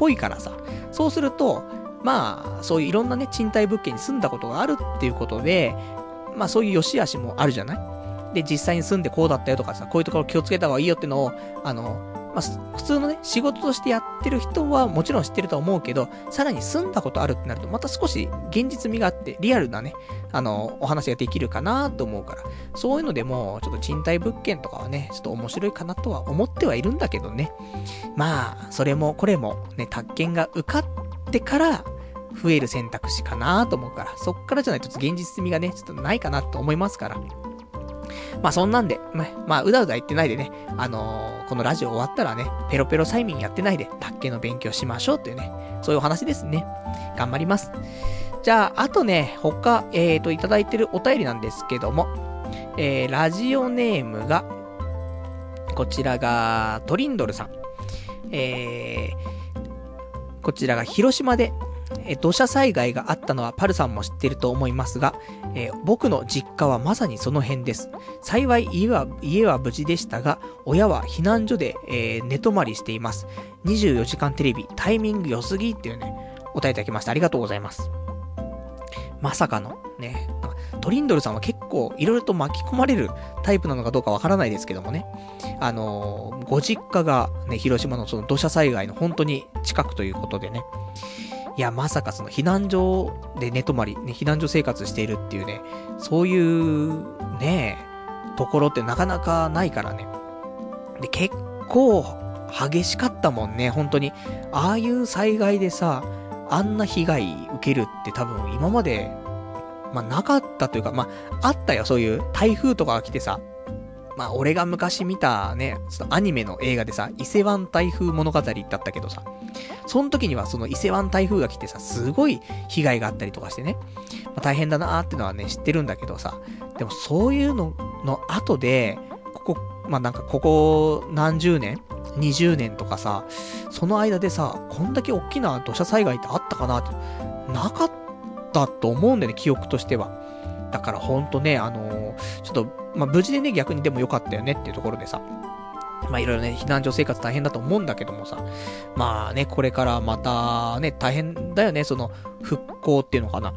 ぽいからさ。そうすると、まあ、そういういろんなね、賃貸物件に住んだことがあるっていうことで、まあそういう良し悪しもあるじゃない？で、実際に住んでこうだったよとかさ、こういうところ気をつけた方がいいよっていうのを、あの、まあ、普通のね、仕事としてやってる人はもちろん知ってると思うけど、さらに住んだことあるってなると、また少し現実味があって、リアルなね、あの、お話ができるかなと思うから、そういうのでも、ちょっと賃貸物件とかはね、ちょっと面白いかなとは思ってはいるんだけどね。まあ、それもこれも、ね、宅建が受かってから、増える選択肢かなと思うから、そっからじゃないとちょっと現実味がね、ちょっとないかなと思いますから。まあそんなんで、ま、まあうだうだ言ってないでね、あのー、このラジオ終わったらね、ペロペロ催眠やってないで、卓球の勉強しましょうっていうね、そういうお話ですね。頑張ります。じゃあ、あとね、他、えーと、いただいてるお便りなんですけども、えー、ラジオネームが、こちらが、トリンドルさん。えー、こちらが広島で、え土砂災害があったのはパルさんも知ってると思いますが、えー、僕の実家はまさにその辺です。幸い家は、家は無事でしたが、親は避難所で、えー、寝泊まりしています。24時間テレビ、タイミング良すぎっていうね、お答えいただきました。ありがとうございます。まさかの、ね、トリンドルさんは結構いろいろと巻き込まれるタイプなのかどうかわからないですけどもね。あのー、ご実家がね、広島のその土砂災害の本当に近くということでね。いや、まさかその避難所で寝泊まり、ね、避難所生活しているっていうね、そういうね、ところってなかなかないからね。で、結構激しかったもんね、本当に。ああいう災害でさ、あんな被害受けるって多分今まで、まあなかったというか、まああったよ、そういう台風とかが来てさ、まあ俺が昔見たね、ちょっとアニメの映画でさ、伊勢湾台風物語だったけどさ、その時にはその伊勢湾台風が来てさ、すごい被害があったりとかしてね、まあ、大変だなーってのはね、知ってるんだけどさ、でもそういうのの後で、ここ、まあなんかここ何十年20年とかさ、その間でさ、こんだけ大きな土砂災害ってあったかなって、なかったと思うんだよね、記憶としては。だからほんとね、あのー、ちょっと、まあ、無事でね、逆にでもよかったよねっていうところでさ。まあいろいろね、避難所生活大変だと思うんだけどもさ。まあね、これからまたね、大変だよね、その復興っていうのかな。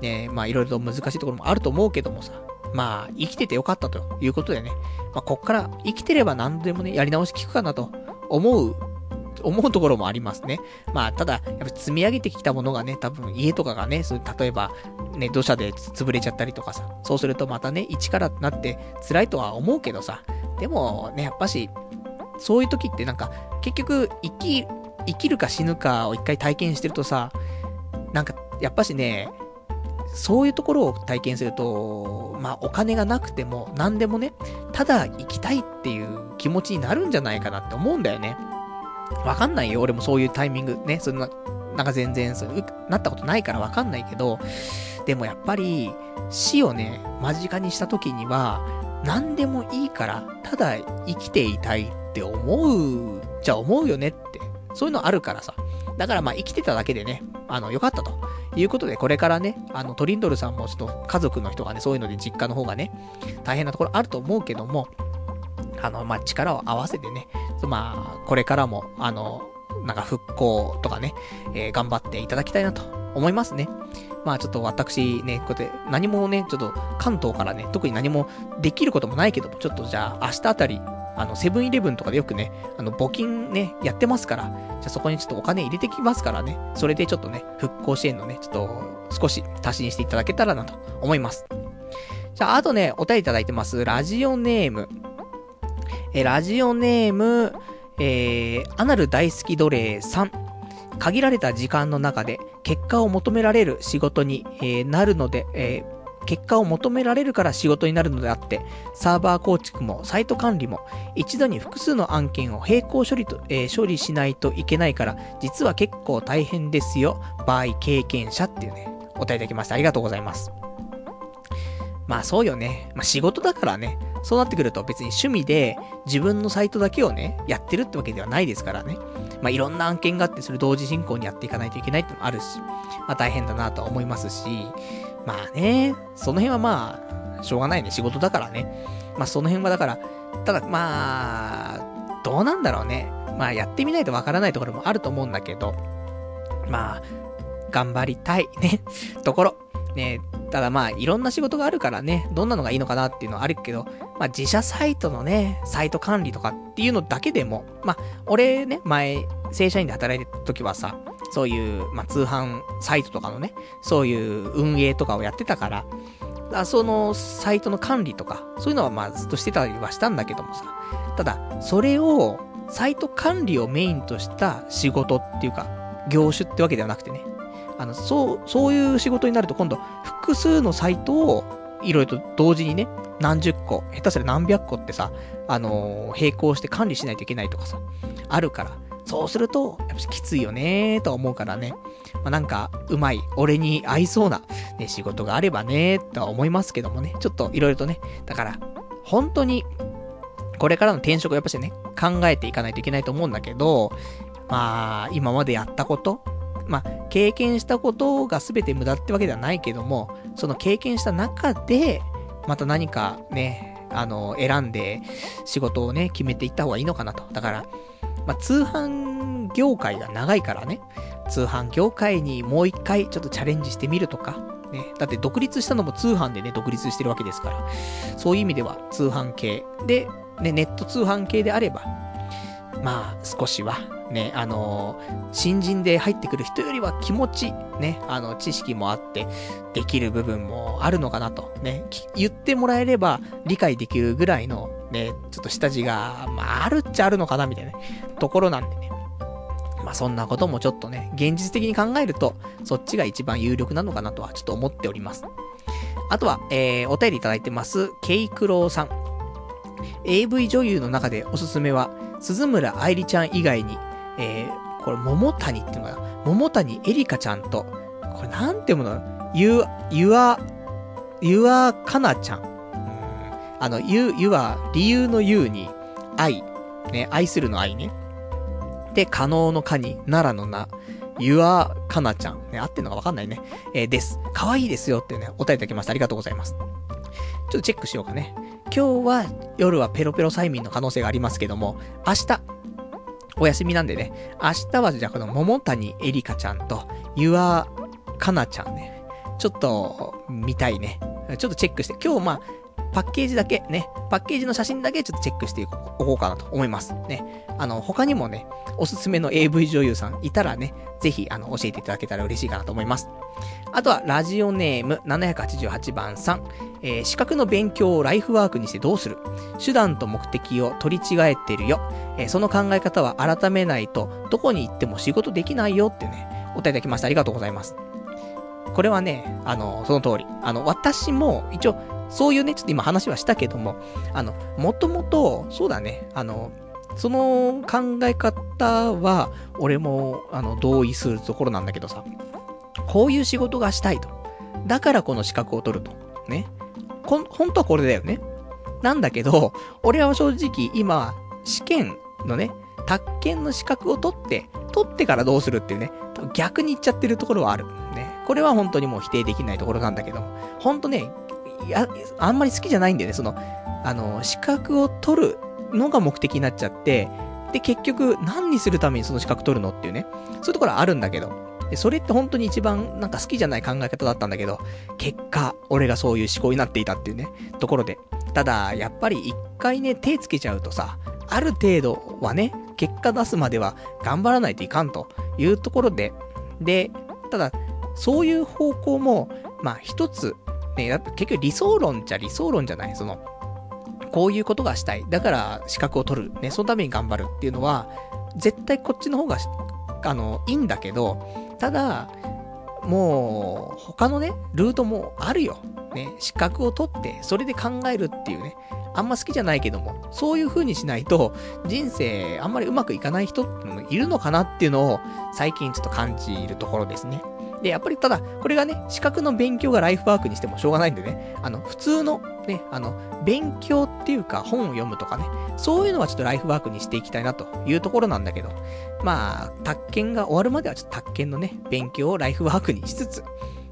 ね、まあいろいろと難しいところもあると思うけどもさ。まあ、生きててよかったということでね。まあ、こっから生きてれば何でもね、やり直し聞くかなと思う、思うところもありますね。まあ、ただ、やっぱ積み上げてきたものがね、多分家とかがね、例えば、ね、土砂で潰れちゃったりとかさ、そうするとまたね、一からなって辛いとは思うけどさ、でもね、やっぱし、そういう時ってなんか、結局、生き、生きるか死ぬかを一回体験してるとさ、なんか、やっぱしね、そういうところを体験すると、まあお金がなくても何でもね、ただ行きたいっていう気持ちになるんじゃないかなって思うんだよね。わかんないよ、俺もそういうタイミングね、そんな、なんか全然、そうなったことないからわかんないけど、でもやっぱり、死をね、間近にした時には、何でもいいから、ただ生きていたいって思う、じゃ思うよねって。そういうのあるからさ。だからまあ生きてただけでね、あの、よかったと。いうことで、これからね、あの、トリンドルさんもちょっと家族の人がね、そういうので実家の方がね、大変なところあると思うけども、あの、まあ、力を合わせてね、まあ、これからも、あの、なんか復興とかね、えー、頑張っていただきたいなと思いますね。まあちょっと私ね、こうやって何もね、ちょっと関東からね、特に何もできることもないけど、ちょっとじゃあ明日あたり、あの、セブンイレブンとかでよくね、あの、募金ね、やってますから、じゃあそこにちょっとお金入れてきますからね、それでちょっとね、復興支援のね、ちょっと、少し足しにしていただけたらなと思います。じゃあ、あとね、お便りいただいてます。ラジオネーム。え、ラジオネーム、えー、アナル大好き奴隷さん。限られた時間の中で結果を求められる仕事に、えー、なるので、えー結果を求められるから仕事になるのであって、サーバー構築もサイト管理も一度に複数の案件を並行処理と、えー、処理しないといけないから、実は結構大変ですよ。場合経験者っていうね、お答えいただきました。ありがとうございます。まあそうよね。まあ仕事だからね。そうなってくると別に趣味で自分のサイトだけをね、やってるってわけではないですからね。まあいろんな案件があってそれ同時進行にやっていかないといけないってのもあるし、まあ大変だなとは思いますし、まあね、その辺はまあ、しょうがないね。仕事だからね。まあその辺はだから、ただまあ、どうなんだろうね。まあやってみないとわからないところもあると思うんだけど、まあ、頑張りたいね、ところ。ね、ただまあ、いろんな仕事があるからね、どんなのがいいのかなっていうのはあるけど、まあ自社サイトのね、サイト管理とかっていうのだけでも、まあ、俺ね、前、正社員で働いてた時はさ、そういう、まあ、通販サイトとかのね、そういう運営とかをやってたから、だそのサイトの管理とか、そういうのはまあずっとしてたりはしたんだけどもさ、ただ、それを、サイト管理をメインとした仕事っていうか、業種ってわけではなくてね、あの、そう、そういう仕事になると今度、複数のサイトを、いろいろと同時にね、何十個、下手すら何百個ってさ、あのー、並行して管理しないといけないとかさ、あるから、そうすると、やっぱきついよねーと思うからね。まあ、なんか、うまい、俺に合いそうな、ね、仕事があればねーとは思いますけどもね。ちょっといろいろとね。だから、本当に、これからの転職をやっぱしね、考えていかないといけないと思うんだけど、まあ、今までやったこと、まあ、経験したことが全て無駄ってわけではないけども、その経験した中で、また何かね、あの、選んで仕事をね、決めていった方がいいのかなと。だから、まあ、通販業界が長いからね、通販業界にもう一回ちょっとチャレンジしてみるとか、ね、だって独立したのも通販でね、独立してるわけですから、そういう意味では通販系で、ね、ネット通販系であれば、まあ、少しは、ね、あのー、新人で入ってくる人よりは気持ち、ね、あの、知識もあって、できる部分もあるのかなと、ね、言ってもらえれば理解できるぐらいの、ね、ちょっと下地が、まあ、あるっちゃあるのかな、みたいな、ところなんでね。まあ、そんなこともちょっとね、現実的に考えると、そっちが一番有力なのかなとは、ちょっと思っております。あとは、えー、お便りいただいてます、ケイクロウさん。AV 女優の中でおすすめは、鈴村愛理ちゃん以外に、えー、これ、桃谷っていうのかな？桃谷エリカちゃんと、これなんていうもの？ゆ、ゆわ、ゆわかなちゃん。うん。あの、ゆ、ゆは、理由のゆうに、愛。ね、愛するの愛ね。で、可能のかに、奈良のな、ゆわかなちゃん。ね、合ってんのかわかんないね。えー、です。可愛いですよっていうね、お便りいただきました。ありがとうございます。ちょっとチェックしようかね。今日は夜はペロペロ催眠の可能性がありますけども、明日、お休みなんでね、明日はじゃあこの桃谷エリカちゃんと、ゆわかなちゃんね、ちょっと見たいね。ちょっとチェックして、今日まあ、パッケージだけね、パッケージの写真だけちょっとチェックしていこうかなと思います。ね。あの、他にもね、おすすめの AV 女優さんいたらね、ぜひ、あの、教えていただけたら嬉しいかなと思います。あとは、ラジオネーム788番さん。えー、資格の勉強をライフワークにしてどうする？手段と目的を取り違えてるよ。えー、その考え方は改めないと、どこに行っても仕事できないよってね、お答えいただきました。ありがとうございます。これはね、あの、その通り。あの、私も、一応、そういうね、ちょっと今話はしたけども、あの、もともと、そうだね、あの、その考え方は、俺も、あの、同意するところなんだけどさ、こういう仕事がしたいと。だからこの資格を取ると。ね。こん、本当はこれだよね。なんだけど、俺は正直今、試験のね、宅建の資格を取って、取ってからどうするっていうね、逆に言っちゃってるところはある。これは本当にもう否定できないところなんだけど、本当ね、いや、あんまり好きじゃないんだよね。その、あの、資格を取るのが目的になっちゃって、で、結局、何にするためにその資格取るのっていうね。そういうところはあるんだけど。で、それって本当に一番なんか好きじゃない考え方だったんだけど、結果、俺がそういう思考になっていたっていうね、ところで。ただ、やっぱり一回ね、手つけちゃうとさ、ある程度はね、結果出すまでは頑張らないといかんというところで、で、ただ、そういう方向も、まあ一つ、ね、だって結局理想論じゃ理想論じゃないその、こういうことがしたい。だから資格を取る。ね、そのために頑張るっていうのは、絶対こっちの方が、あの、いいんだけど、ただ、もう、他のね、ルートもあるよ。ね、資格を取って、それで考えるっていうね、あんま好きじゃないけども、そういう風にしないと、人生あんまりうまくいかない人ってのもいるのかなっていうのを、最近ちょっと感じるところですね。で、やっぱりただ、これがね、資格の勉強がライフワークにしてもしょうがないんでね、あの、普通の、ね、あの、勉強っていうか本を読むとかね、そういうのはちょっとライフワークにしていきたいなというところなんだけど、まあ、宅建が終わるまではちょっと宅建のね、勉強をライフワークにしつつ、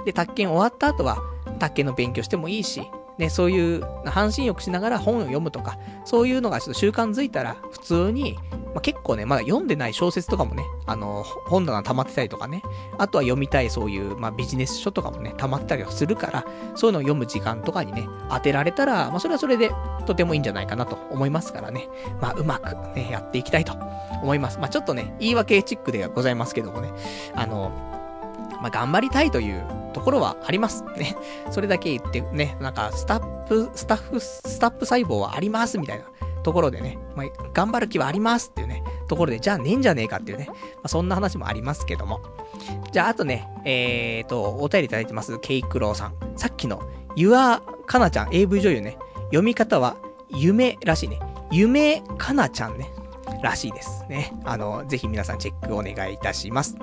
で、宅建終わった後は、宅建の勉強してもいいし、ね、そういう半身浴しながら本を読むとか、そういうのがちょっと習慣づいたら、普通に、まあ、結構ね、まだ読んでない小説とかもね、あの、本棚溜まってたりとかね、あとは読みたいそういう、まあ、ビジネス書とかもね、溜まったりはするから、そういうのを読む時間とかにね、当てられたら、まあ、それはそれで、とてもいいんじゃないかなと思いますからね、まあ、うまくね、やっていきたいと思います。まあ、ちょっとね、言い訳チックではございますけどもね、あの、まあ、頑張りたいというところはあります。ね。それだけ言ってね、なんか、スタッフ、スタッフ、スタッフ細胞はありますみたいなところでね、まあ、頑張る気はありますっていうね、ところで、じゃあねえんじゃねえかっていうね、まあ、そんな話もありますけども。じゃあ、あとね、えーと、お便りいただいてます、ケイクローさん。さっきの、ゆあかなちゃん、AV 女優ね。読み方は、夢らしいね。夢かなちゃんね。らしいですね。あの、ぜひ皆さんチェックお願いいたします。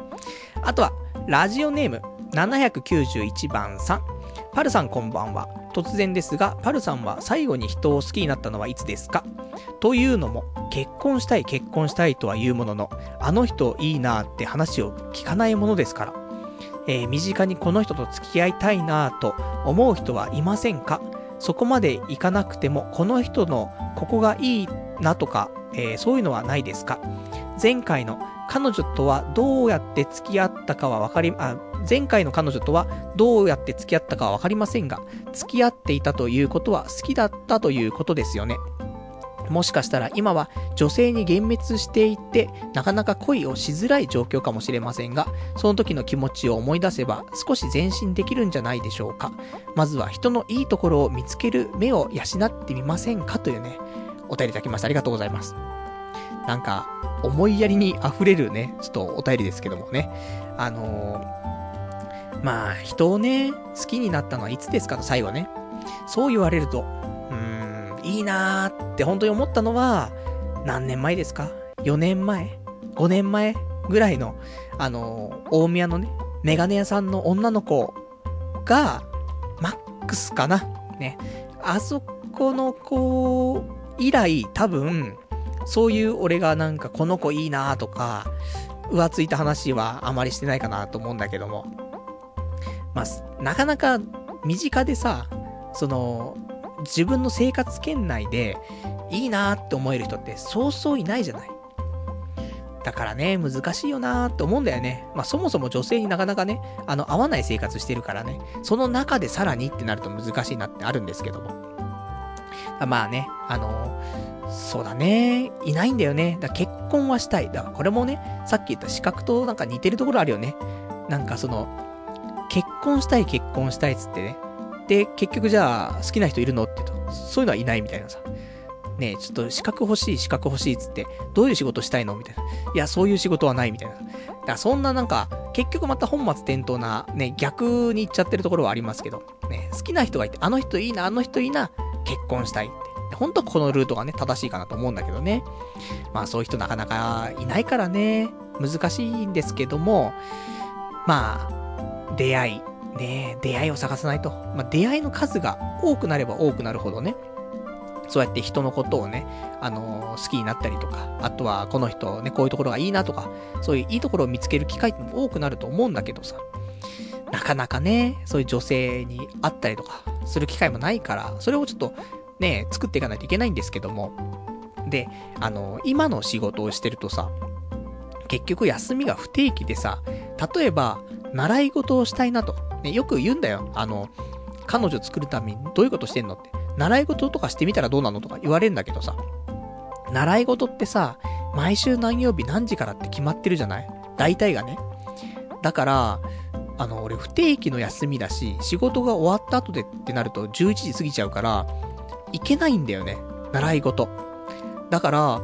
あとは、ラジオネーム791番さん。パルさんこんばんは。突然ですが、パルさんは最後に人を好きになったのはいつですか？というのも、結婚したい結婚したいとは言うものの、あの人いいなーって話を聞かないものですから。えー身近にこの人と付き合いたいなぁと思う人はいませんか？そこまでいかなくても、この人のここがいいなとか、えーそういうのはないですか？前回の彼女とはどうやって付き合ったかはわかり、あ、前回の彼女とはどうやって付き合ったかはわかりませんが、付き合っていたということは好きだったということですよね。もしかしたら今は女性に幻滅していて、なかなか恋をしづらい状況かもしれませんが、その時の気持ちを思い出せば少し前進できるんじゃないでしょうか。まずは人のいいところを見つける目を養ってみませんかというね、お便りいただきました。ありがとうございます。なんか、思いやりに溢れるね、ちょっとお便りですけどもね。あのーまあ、人をね、好きになったのはいつですかと最後ね。そう言われると、うーん、いいなーって本当に思ったのは、何年前ですか ?4 年前 ?5 年前？ぐらいの、あのー大宮のね、メガネ屋さんの女の子が、マックスかなね。あそこの子以来、多分、そういう俺がなんかこの子いいなとか、浮ついた話はあまりしてないかなと思うんだけども。まあ、なかなか身近でさ、その、自分の生活圏内でいいなって思える人ってそうそういないじゃない。だからね、難しいよなーって思うんだよね。まあそもそも女性になかなかね、あの、合わない生活してるからね、その中でさらにってなると難しいなってあるんですけども。まあね、あのそうだね、いないんだよね。だ結婚はしたい。だからこれもね、さっき言った資格となんか似てるところあるよね。なんかその、結婚したい結婚したいっつってね。で、結局じゃあ好きな人いるのってと、そういうのはいないみたいなさ。ねえ、ちょっと資格欲しい、資格欲しいっつって、どういう仕事したいの？みたいな。いや、そういう仕事はないみたいな。だからそんななんか、結局また本末転倒な、ね、逆に行っちゃってるところはありますけど、ね、好きな人がいて、あの人いいな、あの人いいな、結婚したい。本当はこのルートがね、正しいかなと思うんだけどね。まあそういう人なかなかいないからね、難しいんですけども、まあ、出会い、ね出会いを探さないと。まあ出会いの数が多くなれば多くなるほどね、そうやって人のことをね、あのー好きになったりとか、あとはこの人ね、こういうところがいいなとか、そういういいところを見つける機会っても多くなると思うんだけどさ、なかなかね、そういう女性に会ったりとかする機会もないから、それをちょっとね、作っていかないといけないんですけども、で、あの今の仕事をしてるとさ、結局休みが不定期でさ、例えば、習い事をしたいなと。ね、よく言うんだよ。あの、彼女作るためにどういうことしてんのって。習い事とかしてみたらどうなのとか言われるんだけどさ。習い事ってさ、毎週何曜日何時からって決まってるじゃない？大体がね。だから、あの、俺不定期の休みだし、仕事が終わった後でってなると11時過ぎちゃうから、行けないんだよね。習い事。だから、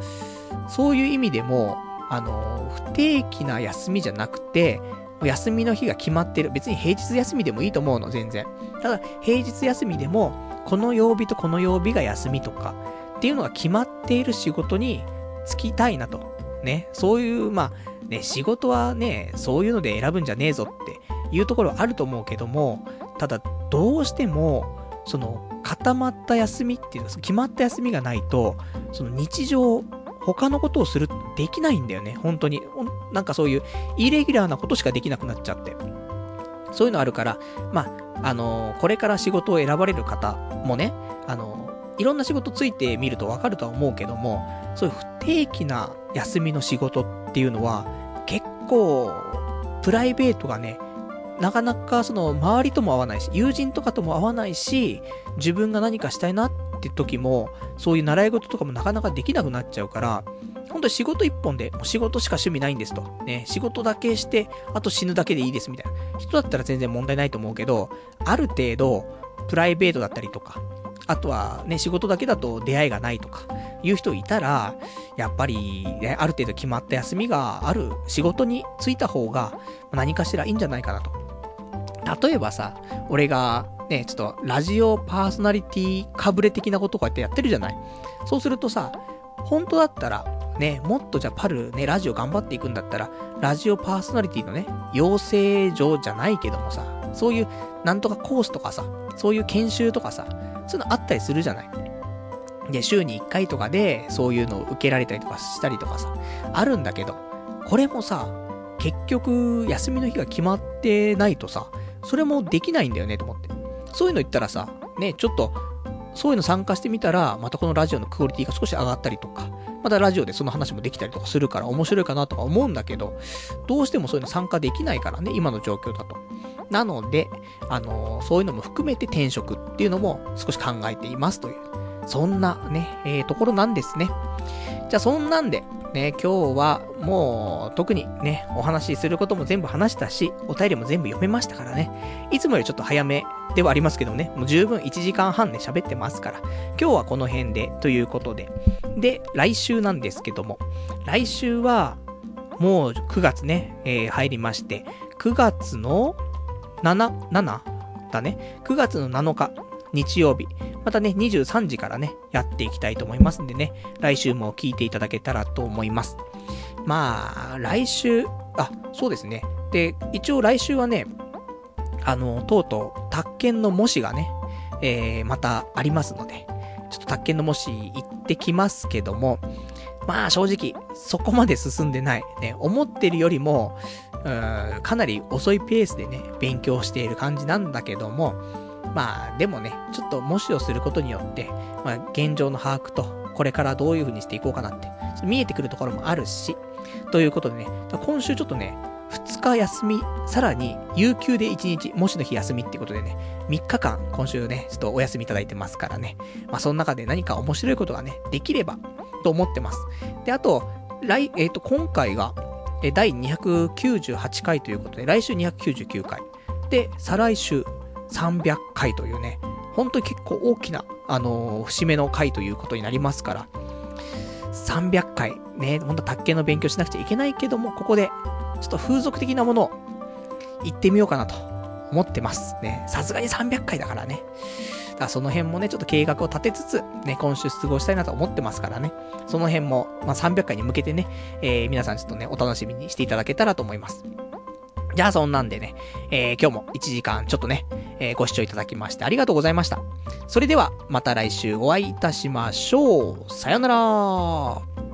そういう意味でも、あの、不定期な休みじゃなくて、休みの日が決まってる。別に平日休みでもいいと思うの、全然。ただ、平日休みでも、この曜日とこの曜日が休みとか、っていうのが決まっている仕事に就きたいなと。ね。そういう、まあ、ね、仕事はね、そういうので選ぶんじゃねえぞっていうところはあると思うけども、ただ、どうしても、その、固まった休みっていうか、決まった休みがないと、その日常、他のことをする、できないんだよね、本当に。なんかそういう、イレギュラーなことしかできなくなっちゃって。そういうのあるから、まあ、あのこれから仕事を選ばれる方もね、あのいろんな仕事ついてみるとわかるとは思うけども、そういう不定期な休みの仕事っていうのは、結構、プライベートがね、なかなかその周りとも合わないし、友人とかとも合わないし、自分が何かしたいなって時も、そういう習い事とかもなかなかできなくなっちゃうから、本当に仕事一本で、もう仕事しか趣味ないんですと。ね、仕事だけして、あと死ぬだけでいいですみたいな。人だったら全然問題ないと思うけど、ある程度、プライベートだったりとか、あとはね、仕事だけだと出会いがないとか、いう人いたら、やっぱり、ね、ある程度決まった休みがある仕事に就いた方が、何かしらいいんじゃないかなと。例えばさ、俺が、ね、ちょっと、ラジオパーソナリティかぶれ的なことこうやってやってるじゃない？そうするとさ、本当だったら、ね、もっとじゃあパルね、ラジオ頑張っていくんだったら、ラジオパーソナリティのね、養成所じゃないけどもさ、そういうなんとかコースとかさ、そういう研修とかさ、そういうのあったりするじゃない？で、週に1回とかで、そういうのを受けられたりとかしたりとかさ、あるんだけど、これもさ、結局、休みの日が決まってないとさ、それもできないんだよね、と思って。そういうの言ったらさ、ね、ちょっと、そういうの参加してみたら、またこのラジオのクオリティが少し上がったりとか、またラジオでその話もできたりとかするから面白いかなとか思うんだけど、どうしてもそういうの参加できないからね、今の状況だと。なので、あのー、そういうのも含めて転職っていうのも少し考えていますという、そんなね、えー、ところなんですね。じゃあそんなんで、ね、今日はもう特にね、お話しすることも全部話したし、お便りも全部読めましたからね。いつもよりちょっと早めではありますけどね、もう十分1時間半ね、喋ってますから、今日はこの辺でということで。で、来週なんですけども、来週は、もう9月ね、えー、入りまして、9月の7、7だね。9月の7日、日曜日。またね、23時からね、やっていきたいと思いますんでね、来週も聞いていただけたらと思います。まあ、来週、あ、そうですね。で、一応来週はね、あの、とうとう、宅建の模試がね、えー、またありますので、ちょっと宅建の模試行ってきますけども、まあ正直、そこまで進んでない。ね、思ってるよりも、うん、かなり遅いペースでね、勉強している感じなんだけども、まあ、でもね、ちょっと模試をすることによって、まあ、現状の把握と、これからどういう風にしていこうかなって、見えてくるところもあるし、ということでね、今週ちょっとね、2日休み、さらに、有給で1日、模試の日休みってことでね、3日間、今週ね、ちょっとお休みいただいてますからね。まあ、その中で何か面白いことがね、できれば、と思ってます。で、あと、来、えっ、ー、と、今回が、第298回ということで、来週299回。で、再来週300回というね、本当に結構大きな、あのー、節目の回ということになりますから、300回、ね、ほんと卓球の勉強しなくちゃいけないけども、ここで、ちょっと風俗的なものを言ってみようかなと思ってます。ね、さすがに300回だからね。だからその辺もね、ちょっと計画を立てつつ、ね、今週過ごしたいなと思ってますからね。その辺も、まあ、300回に向けてね、えー、皆さんちょっとね、お楽しみにしていただけたらと思います。じゃあそんなんでね、えー、今日も1時間ちょっとね、えー、ご視聴いただきましてありがとうございました。それでは、また来週お会いいたしましょう。さよなら